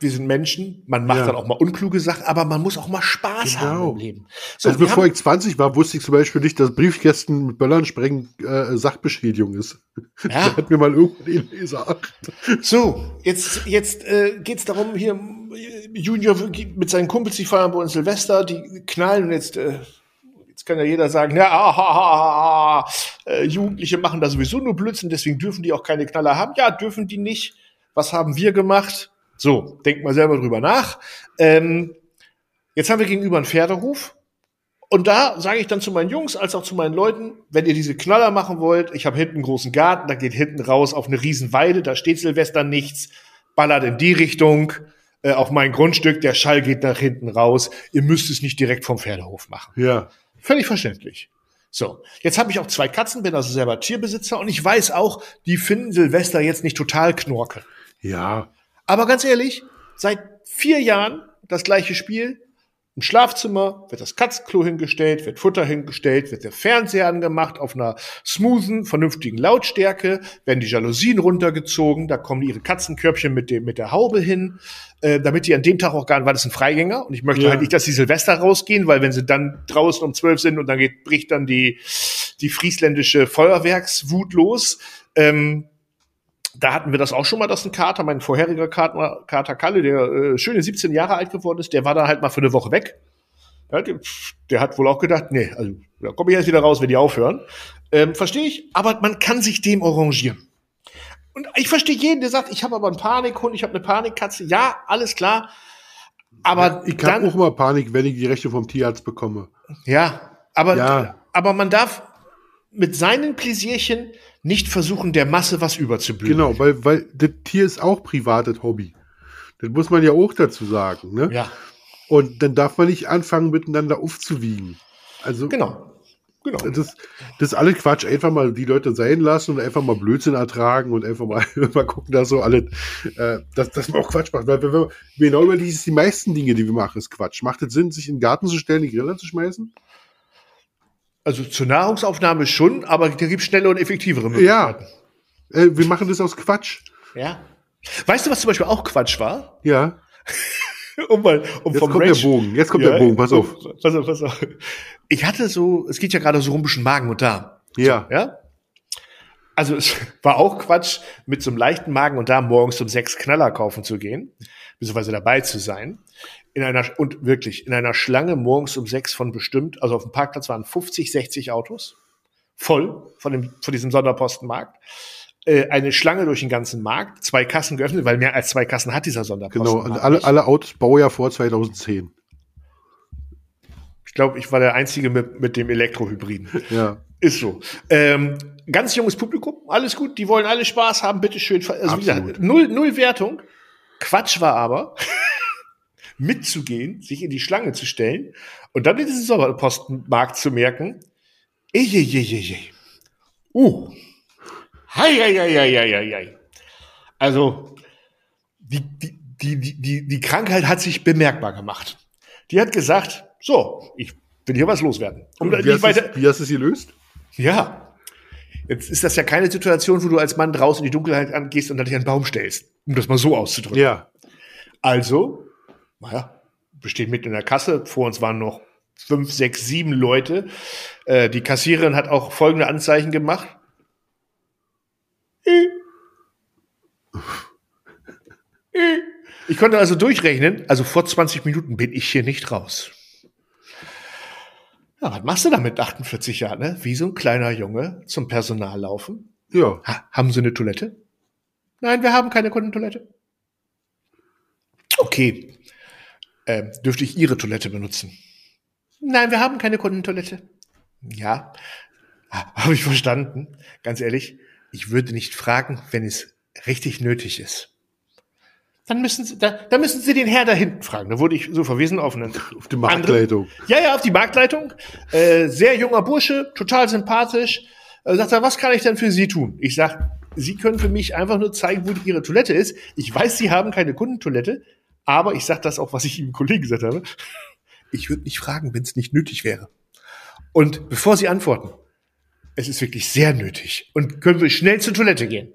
wir sind Menschen, man macht Ja. dann auch mal unkluge Sachen, aber man muss auch mal Spaß Genau. haben im Leben. So, also bevor ich 20 war, wusste ich zum Beispiel nicht, dass Briefkästen mit Böllern sprengen äh, Sachbeschädigung ist. Ja. hat mir mal irgendwann gesagt. So, jetzt, jetzt äh, geht es darum, hier Junior mit seinen Kumpels, die feiern bei uns Silvester, die knallen jetzt, äh, jetzt kann ja jeder sagen, ja, ah, ah, ah, ah, äh, Jugendliche machen da sowieso nur Blödsinn, deswegen dürfen die auch keine Knaller haben. Ja, dürfen die nicht. Was haben wir gemacht? So, denkt mal selber drüber nach. Ähm, jetzt haben wir gegenüber einen Pferdehof. Und da sage ich dann zu meinen Jungs als auch zu meinen Leuten, wenn ihr diese Knaller machen wollt, ich habe hinten einen großen Garten, da geht hinten raus auf eine Riesenweide, da steht Silvester nichts, ballert in die Richtung, äh, auf mein Grundstück, der Schall geht nach hinten raus, ihr müsst es nicht direkt vom Pferdehof machen. Ja. Völlig verständlich. So, jetzt habe ich auch zwei Katzen, bin also selber Tierbesitzer und ich weiß auch, die finden Silvester jetzt nicht total knorke. Ja. Aber ganz ehrlich, seit vier Jahren das gleiche Spiel. Im Schlafzimmer wird das Katzenklo hingestellt, wird Futter hingestellt, wird der Fernseher angemacht auf einer smoothen, vernünftigen Lautstärke, werden die Jalousien runtergezogen, da kommen ihre Katzenkörbchen mit, dem, mit der Haube hin, äh, damit die an dem Tag auch gar nicht, weil das ein Freigänger und ich möchte Ja. halt nicht, dass die Silvester rausgehen, weil wenn sie dann draußen um zwölf sind und dann geht, bricht dann die, die friesländische Feuerwerkswut los, ähm, da hatten wir das auch schon mal, dass ein Kater, mein vorheriger Kater, Kater Kalle, der äh, schöne 17 Jahre alt geworden ist, der war da halt mal für eine Woche weg. Ja, der, der hat wohl auch gedacht, nee, also da komme ich erst wieder raus, wenn die aufhören. Ähm, verstehe ich, aber man kann sich dem arrangieren. Und ich verstehe jeden, der sagt, ich habe aber einen Panikhund, ich habe eine Panikkatze. Ja, alles klar. Aber Ich habe auch mal Panik, wenn ich die Rechte vom Tierarzt bekomme. ja, aber, Ja. aber man darf mit seinen Pläsierchen nicht versuchen, der Masse was überzublühen. Genau, weil, weil das Tier ist auch privates Hobby. Das muss man ja auch dazu sagen. Ne? Ja, Und dann darf man nicht anfangen, miteinander aufzuwiegen. Also genau. Genau. das, das ist alles Quatsch. Einfach mal die Leute sein lassen und einfach mal Blödsinn ertragen und einfach mal, mal gucken, dass so alles, äh, dass, dass man auch Quatsch macht. Weil wenn wir genau über die, die meisten Dinge, die wir machen, ist Quatsch. Macht es Sinn, sich in den Garten zu stellen, die Griller zu schmeißen? Also zur Nahrungsaufnahme schon, aber da gibt es schnelle und effektivere Ja. Möglichkeiten. Äh, wir machen das aus Quatsch. Ja. Weißt du, was zum Beispiel auch Quatsch war? Ja. um mal, um Jetzt vom kommt Ranch- der Bogen. Jetzt kommt Ja, der Bogen. Pass auf. Pass auf, pass auf. Ich hatte so, es geht ja gerade so rum ein bisschen Magen und Darm. Ja. Ja? also es war auch Quatsch, mit so einem leichten Magen und da morgens um sechs Knaller kaufen zu gehen, beziehungsweise dabei zu sein. In einer, und wirklich, in einer Schlange morgens um sechs von bestimmt, also auf dem Parkplatz waren 50, 60 Autos, voll von, dem, von diesem Sonderpostenmarkt. Äh, eine Schlange durch den ganzen Markt, zwei Kassen geöffnet, weil mehr als zwei Kassen hat dieser Sonderpostenmarkt. Genau, und alle, nicht. alle Autos Baujahr vor 2010. Ich glaube, ich war der Einzige mit, mit dem Elektrohybriden. Ja. Ist so. Ähm, ganz junges Publikum, alles gut, die wollen alle Spaß haben, bitteschön. Also Absolut. gesagt, null, null Wertung. Quatsch war aber, mitzugehen, sich in die Schlange zu stellen und dann in diesen Sommerpostenmarkt zu merken, ejejejejej. Uh. Hei, hei, hei, hei, hei, hei. Also, die, die, die, die, die, Krankheit hat sich bemerkbar gemacht. Die hat gesagt, so, ich will hier was loswerden. Um wie, hast weiter, es, wie hast du es gelöst? ja. Jetzt ist das ja keine Situation, wo du als Mann draußen in die Dunkelheit angehst und dann dich an einen Baum stellst. Um das mal so auszudrücken. Ja. Also, naja, wir stehen mitten in der Kasse. Vor uns waren noch fünf, sechs, sieben Leute. Äh, die Kassiererin hat auch folgende Anzeichen gemacht. Ich konnte also durchrechnen, also vor 20 Minuten bin ich hier nicht raus. Ja, was machst du da mit 48 Jahren, ne? Wie so ein kleiner Junge zum Personal laufen? Ja. Ha, haben Sie eine Toilette? Nein, wir haben keine Kundentoilette. Okay. Ähm, dürfte ich Ihre Toilette benutzen? Nein, wir haben keine Kundentoilette. Ja, ha, habe ich verstanden. Ganz ehrlich, ich würde nicht fragen, wenn es richtig nötig ist. Dann müssen Sie, da, da müssen Sie den Herr da hinten fragen. Da wurde ich so verwiesen auf einen Auf die Marktleitung. ja, ja, auf die Marktleitung. Äh, sehr junger Bursche, total sympathisch. Äh, sagt er, was kann ich denn für Sie tun? Ich sag, Sie können für mich einfach nur zeigen, wo Ihre Toilette ist. Ich weiß, Sie haben keine Kundentoilette, aber ich sag das auch, was ich Ihrem Kollegen gesagt habe. Ich würde nicht fragen, wenn es nicht nötig wäre. Und bevor Sie antworten, es ist wirklich sehr nötig. Und können wir schnell zur Toilette gehen?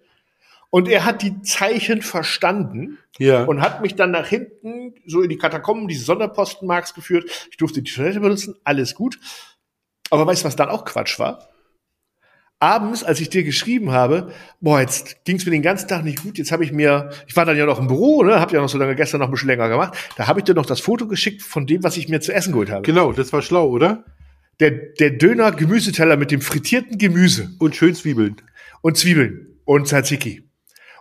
Und er hat die Zeichen verstanden Ja. und hat mich dann nach hinten so in die Katakomben dieses Sonderpostenmarks geführt. Ich durfte die Toilette benutzen, alles gut. Aber weißt du, was dann auch Quatsch war? Abends, als ich dir geschrieben habe, boah, jetzt ging es mir den ganzen Tag nicht gut, jetzt habe ich mir, ich war dann ja noch im Büro, ne, habe ja noch so lange gestern noch ein bisschen länger gemacht, da habe ich dir noch das Foto geschickt von dem, was ich mir zu essen geholt habe. Genau, das war schlau, oder? Der, der Döner Gemüseteller mit dem frittierten Gemüse Und schön Zwiebeln. und Zwiebeln und Tzatziki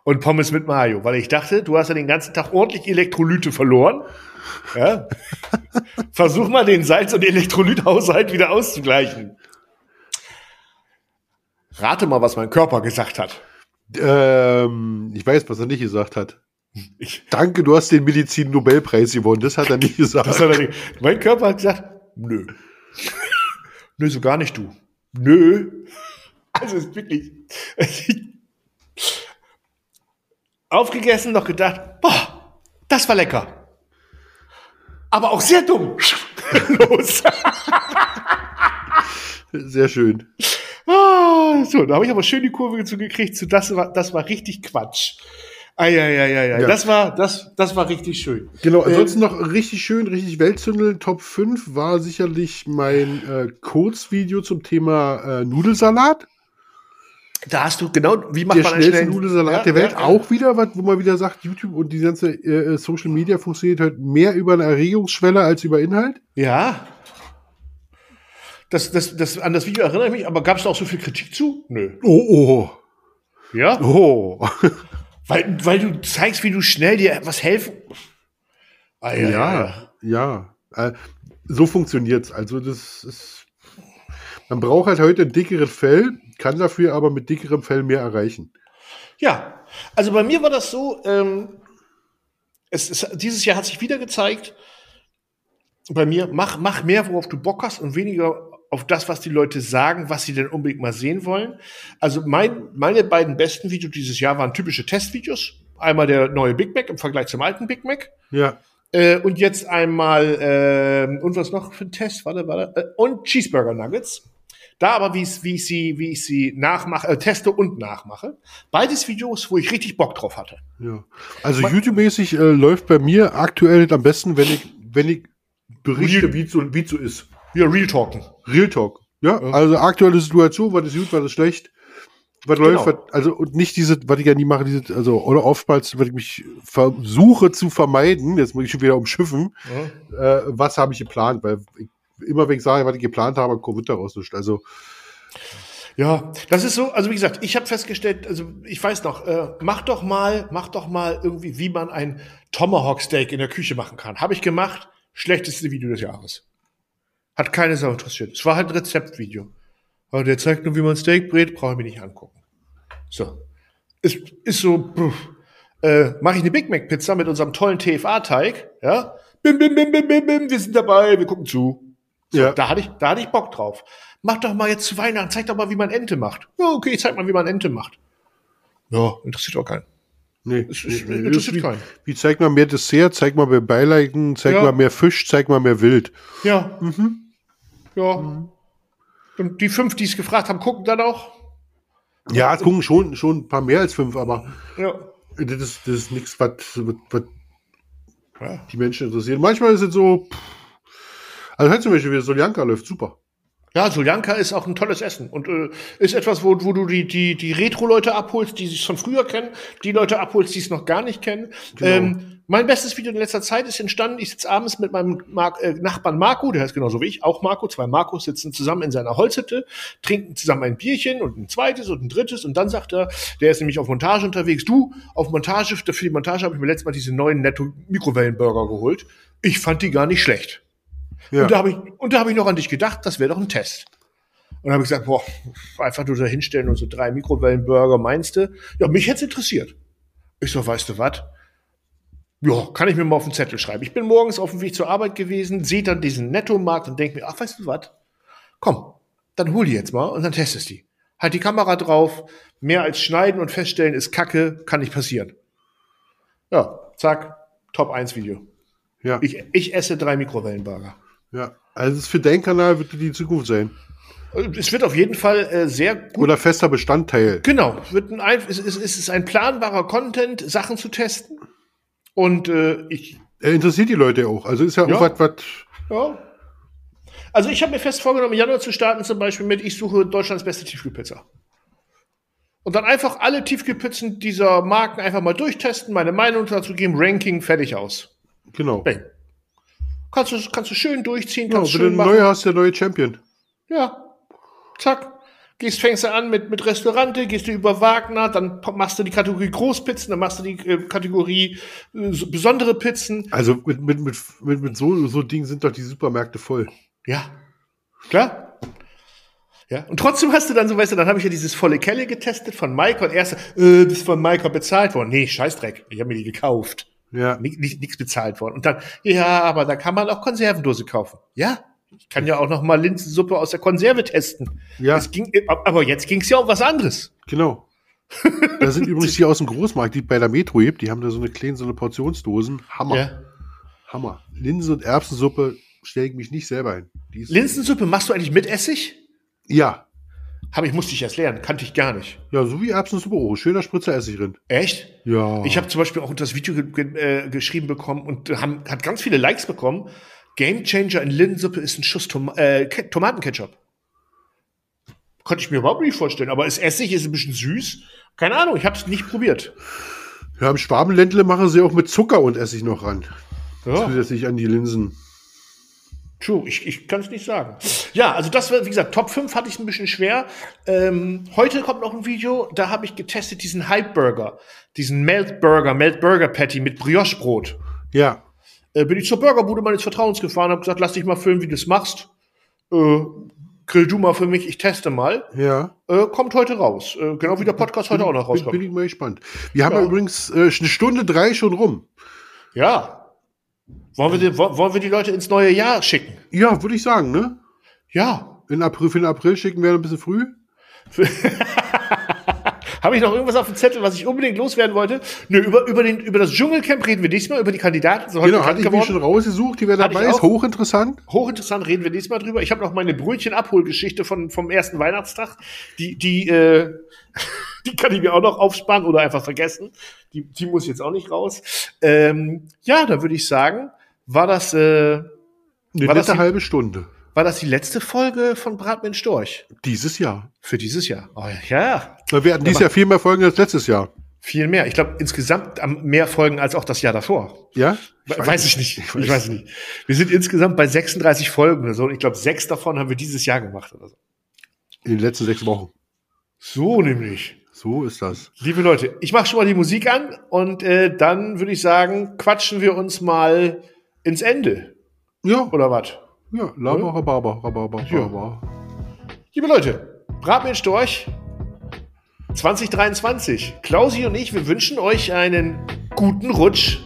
und Pommes mit Mayo, weil ich dachte, du hast ja den ganzen Tag ordentlich Elektrolyte verloren. Ja? Versuch mal den Salz- und Elektrolythaushalt wieder auszugleichen. Rate mal, was mein Körper gesagt hat. Ähm, ich weiß, was er nicht gesagt hat. Ich, Danke, du hast den Medizin-Nobelpreis gewonnen. Das hat er nicht gesagt. das hat er nicht. Mein Körper hat gesagt, nö. nö, so gar nicht du. Nö. Also es ist wirklich. Aufgegessen, noch gedacht, boah, das war lecker. Aber auch sehr dumm. Los. Sehr schön. Ah, so, da habe ich aber schön die Kurve zugekriegt. So, das war, das war richtig Quatsch. Eieieiei. Ja. Das war, das, das war richtig schön. Genau, ansonsten noch richtig schön, richtig Weltzündeln. Top 5 war sicherlich mein äh, Kurzvideo zum Thema äh, Nudelsalat. Da hast du genau, wie macht Der man einen schnellste Nudelsalat Ja, der Welt. ja, ja. Auch wieder, was, wo man wieder sagt, YouTube und die ganze äh, Social Media funktioniert halt mehr über eine Erregungsschwelle als über Inhalt. Ja. Das, das, das, an das Video erinnere ich mich, aber gab es da auch so viel Kritik zu? Nö. Oh, Ja? oh, oh. Weil, weil du zeigst, wie du schnell dir was helfen. Ah, ja, ja. Äh, so funktioniert's. Also das ist. Man braucht halt heute ein dickeres Fell, kann dafür aber mit dickerem Fell mehr erreichen. Ja, also bei mir war das so, ähm, es ist, dieses Jahr hat sich wieder gezeigt, bei mir, mach, mach mehr, worauf du Bock hast und weniger auf das, was die Leute sagen, was sie denn unbedingt mal sehen wollen. Also mein, meine beiden besten Videos dieses Jahr waren typische Testvideos. Einmal der neue Big Mac im Vergleich zum alten Big Mac. Ja. Äh, und jetzt einmal, ähm, und was noch für ein Test? Warte, warte. Äh, und Cheeseburger Nuggets. Da aber, wie ich, wie ich sie, wie ich sie nachmache, äh, teste und nachmache. Beides Videos, wo ich richtig Bock drauf hatte. Ja. Also YouTube-mäßig äh, läuft bei mir aktuell am besten, wenn ich, wenn ich berichte, wie es so, wie es so ist. Ja, Real Talken. Real Talk. Ja, Ja. also aktuelle Situation, was ist gut, was ist schlecht. Was Genau. läuft, was, also und nicht diese, was ich ja nie mache, diese, also oder oftmals, was ich mich versuche zu vermeiden, jetzt muss ich schon wieder umschiffen, äh, was habe ich geplant, weil ich, immer wenn ich sage, was ich geplant habe, kommt daraus nicht. Also Ja, das ist so, also wie gesagt, ich habe festgestellt, also ich weiß noch, äh, mach doch mal, mach doch mal irgendwie, wie man ein Tomahawk Steak in der Küche machen kann. Habe ich gemacht, schlechteste Video des Jahres. Hat keine Sau interessiert. Es war halt ein Rezeptvideo. Aber der zeigt nur, wie man Steak brät, brauche ich mir nicht angucken. So. Ist, ist so, pff, äh, mache ich eine Big Mac Pizza mit unserem tollen TFA-Teig, ja? Bim, bim, bim, bim, bim, bim, wir sind dabei, wir gucken zu. So, Ja. da hatte ich, da hatte ich Bock drauf. Mach doch mal jetzt zu Weihnachten, zeig doch mal, wie man Ente macht. Ja, okay, ich zeig mal, wie man Ente macht. Ja, interessiert auch keinen. nee, Es- es nee, interessiert wie, keinen. wie zeig mal mehr Dessert, zeig mal mehr Beilagen, zeig Ja. mal mehr Fisch, zeig mal mehr Wild. Ja. Ja. Und die fünf, die es gefragt haben, gucken dann auch. Ja, es gucken schon, schon ein paar mehr als fünf, aber Ja. das ist, das ist nichts, was, was, was Ja. die Menschen interessiert. Manchmal ist es so, pff, also halt zum Beispiel, wie Soljanka läuft super. Ja, Soljanka ist auch ein tolles Essen und äh, ist etwas, wo, wo du die, die, die Retro-Leute abholst, die sich von früher kennen, die Leute abholst, die es noch gar nicht kennen. Ähm, mein bestes Video in letzter Zeit ist entstanden, ich sitze abends mit meinem Mar äh, Nachbarn Marco, der heißt genauso wie ich, auch Marco, zwei Marcos sitzen zusammen in seiner Holzhütte, trinken zusammen ein Bierchen und ein zweites und ein drittes und dann sagt er, der ist nämlich auf Montage unterwegs, du, auf Montage, für die Montage habe ich mir letztes Mal diese neuen Netto-Mikrowellenburger geholt. Ich fand die gar nicht schlecht. Ja. Und da habe ich, und da habe ich noch an dich gedacht, das wäre doch ein Test. Und habe ich gesagt, boah, einfach nur da hinstellen und so drei Mikrowellenburger, meinst du? Ja, mich hätte interessiert. Ich so, weißt du was? Ja, kann ich mir mal auf den Zettel schreiben. Ich bin morgens auf dem Weg zur Arbeit gewesen, sehe dann diesen Nettomarkt und denke mir, ach, weißt du was? Komm, dann hol die jetzt mal und dann testest die. Halt die Kamera drauf, mehr als schneiden und feststellen ist Kacke, kann nicht passieren. Ja, zack, Top 1 Video. Ja, Ich, ich esse drei Mikrowellenburger. ja. Also ist für deinen Kanal wird die Zukunft sein. Es wird auf jeden Fall äh, sehr gut. Oder fester Bestandteil. Genau, wird ein, es, ist, es ist ein planbarer Content, Sachen zu testen. Und äh, ich, Er interessiert die Leute auch. Also ist ja, Ja. auch was, was, ja. Also ich habe mir fest vorgenommen, im Januar zu starten, zum Beispiel mit Ich suche Deutschlands beste Tiefkühlpizza. Und dann einfach alle Tiefkühlpizzen dieser Marken einfach mal durchtesten, meine Meinung dazu geben, Ranking, fertig aus. genau. Bang. Kannst du, kannst du schön durchziehen, Ja, kannst du schön einen machen. neue hast, der neue Champion. Ja. Zack. Gehst, fängst du an mit, mit Restaurante, gehst du über Wagner, dann machst du die Kategorie Großpizzen, dann machst du die äh, Kategorie äh, so besondere Pizzen. Also mit, mit, mit, mit, mit so, so Dingen sind doch die Supermärkte voll. Ja. Klar. Ja. Und trotzdem hast du dann so, weißt du, dann habe ich ja dieses volle Kelle getestet von Maika und erst, äh, das ist von Maika bezahlt worden. Nee, Scheißdreck. Ich habe mir die gekauft. Ja. Nicht, nicht, nichts bezahlt worden. Und dann, ja, aber da kann man auch Konservendose kaufen. Ja. Ich kann ja auch noch mal Linsensuppe aus der Konserve testen. Ja. Ging, aber jetzt ging es ja um was anderes. Genau. Da sind übrigens die aus dem Großmarkt, die bei der Metro gibt, die haben da so eine kleine, so eine Portionsdosen. Hammer. Ja. Hammer. Linsen- und Erbsensuppe stelle ich mich nicht selber ein. Linsensuppe machst du eigentlich mit Essig? ja. Habe ich, musste ich erst lernen, kannte ich gar nicht. Ja, so wie Erbsensuppe. Oh, schöner Spritzer Essig drin. Echt? Ja. Ich habe zum Beispiel auch unter das Video ge ge äh, geschrieben bekommen und haben, hat ganz viele Likes bekommen. Game Changer in Linsensuppe ist ein Schuss Tom äh, Ke- Tomatenketchup. Konnte ich mir überhaupt nicht vorstellen. Aber ist Essig, ist ein bisschen süß. Keine Ahnung, ich habe es nicht probiert. ja, im Schwabenländle machen sie auch mit Zucker und Essig noch ran. Ja. Zusätzlich an die Linsen. True, ich, ich kann es nicht sagen. Ja, also das war, wie gesagt, Top 5 hatte ich ein bisschen schwer. Ähm, heute kommt noch ein Video, da habe ich getestet diesen Hype Burger, diesen Melt Burger, Melt Burger Patty mit Brioche Brot. Ja. Äh, bin ich zur Burgerbude meines Vertrauens gefahren, habe gesagt, lass dich mal filmen, wie du es machst. Äh, grill du mal für mich, ich teste mal. Ja. Äh, kommt heute raus. Äh, genau wie der Podcast heute auch noch Bin, bin rauskommt. ich mal gespannt. Wir haben Ja. übrigens äh, eine Stunde drei schon rum. Ja. Wollen wir, die, wo- wollen wir die Leute ins neue Jahr schicken? Ja, würde ich sagen, ne? Ja. In April, für den April schicken wir ein bisschen früh. Habe ich noch irgendwas auf dem Zettel, was ich unbedingt loswerden wollte? Nö, über, über, den, über das Dschungelcamp reden wir diesmal, über die Kandidaten. So Genau, hatte ich mir schon rausgesucht, die wer dabei ist. Hochinteressant. Hochinteressant, reden wir diesmal drüber. Ich habe noch meine Brötchen-Abholgeschichte von, vom ersten Weihnachtstag. Die, die, äh, die kann ich mir auch noch aufsparen oder einfach vergessen. Die, die muss jetzt auch nicht raus. Ähm, ja, da würde ich sagen, war das, äh, Eine War das nette die- halbe Stunde. War das die letzte Folge von Bratmensch Storch Dieses Jahr. für dieses Jahr. Oh, ja, Wir hatten dieses Jahr viel mehr Folgen als letztes Jahr. viel mehr. Ich glaube insgesamt am- mehr Folgen als auch das Jahr davor. Ja? We- weiß ich nicht. Ich weiß nicht. Wir sind insgesamt bei 36 Folgen oder so. Und ich glaube, sechs davon haben wir dieses Jahr gemacht oder so. In den letzten sechs Wochen. So nämlich. So ist das. Liebe Leute, ich mache schon mal die Musik an und äh, dann würde ich sagen, quatschen wir uns mal ins Ende. Ja, Oder was? Ja, Lava, Rhabarber, Rhabarber, Ja. Rhabarber. Liebe Leute, Storch 2023. Klausi und ich, wir wünschen euch einen guten Rutsch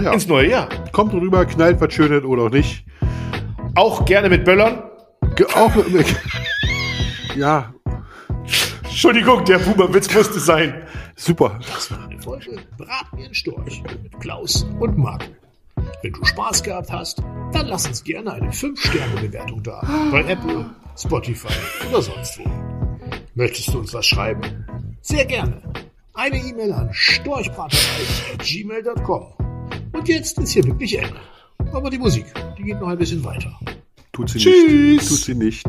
Ja, ins neue Jahr. kommt rüber, knallt was Schönes oder auch nicht. Auch gerne mit Böllern. Ge auch, ja, Entschuldigung, der Boomerwitz musste sein. super. Das war eine Folge Brat mir einen Storch mit Klaus und Marco. Wenn du Spaß gehabt hast, dann lass uns gerne eine 5-Sterne-Bewertung da. Bei Apple, Spotify oder sonst wo. Möchtest du uns was schreiben? Sehr gerne. Eine E-Mail an storchbraterei.gmail.com. Und jetzt ist hier wirklich Ende. Aber die Musik, die geht noch ein bisschen weiter. Tut sie Tschüss. nicht. Tut sie nicht.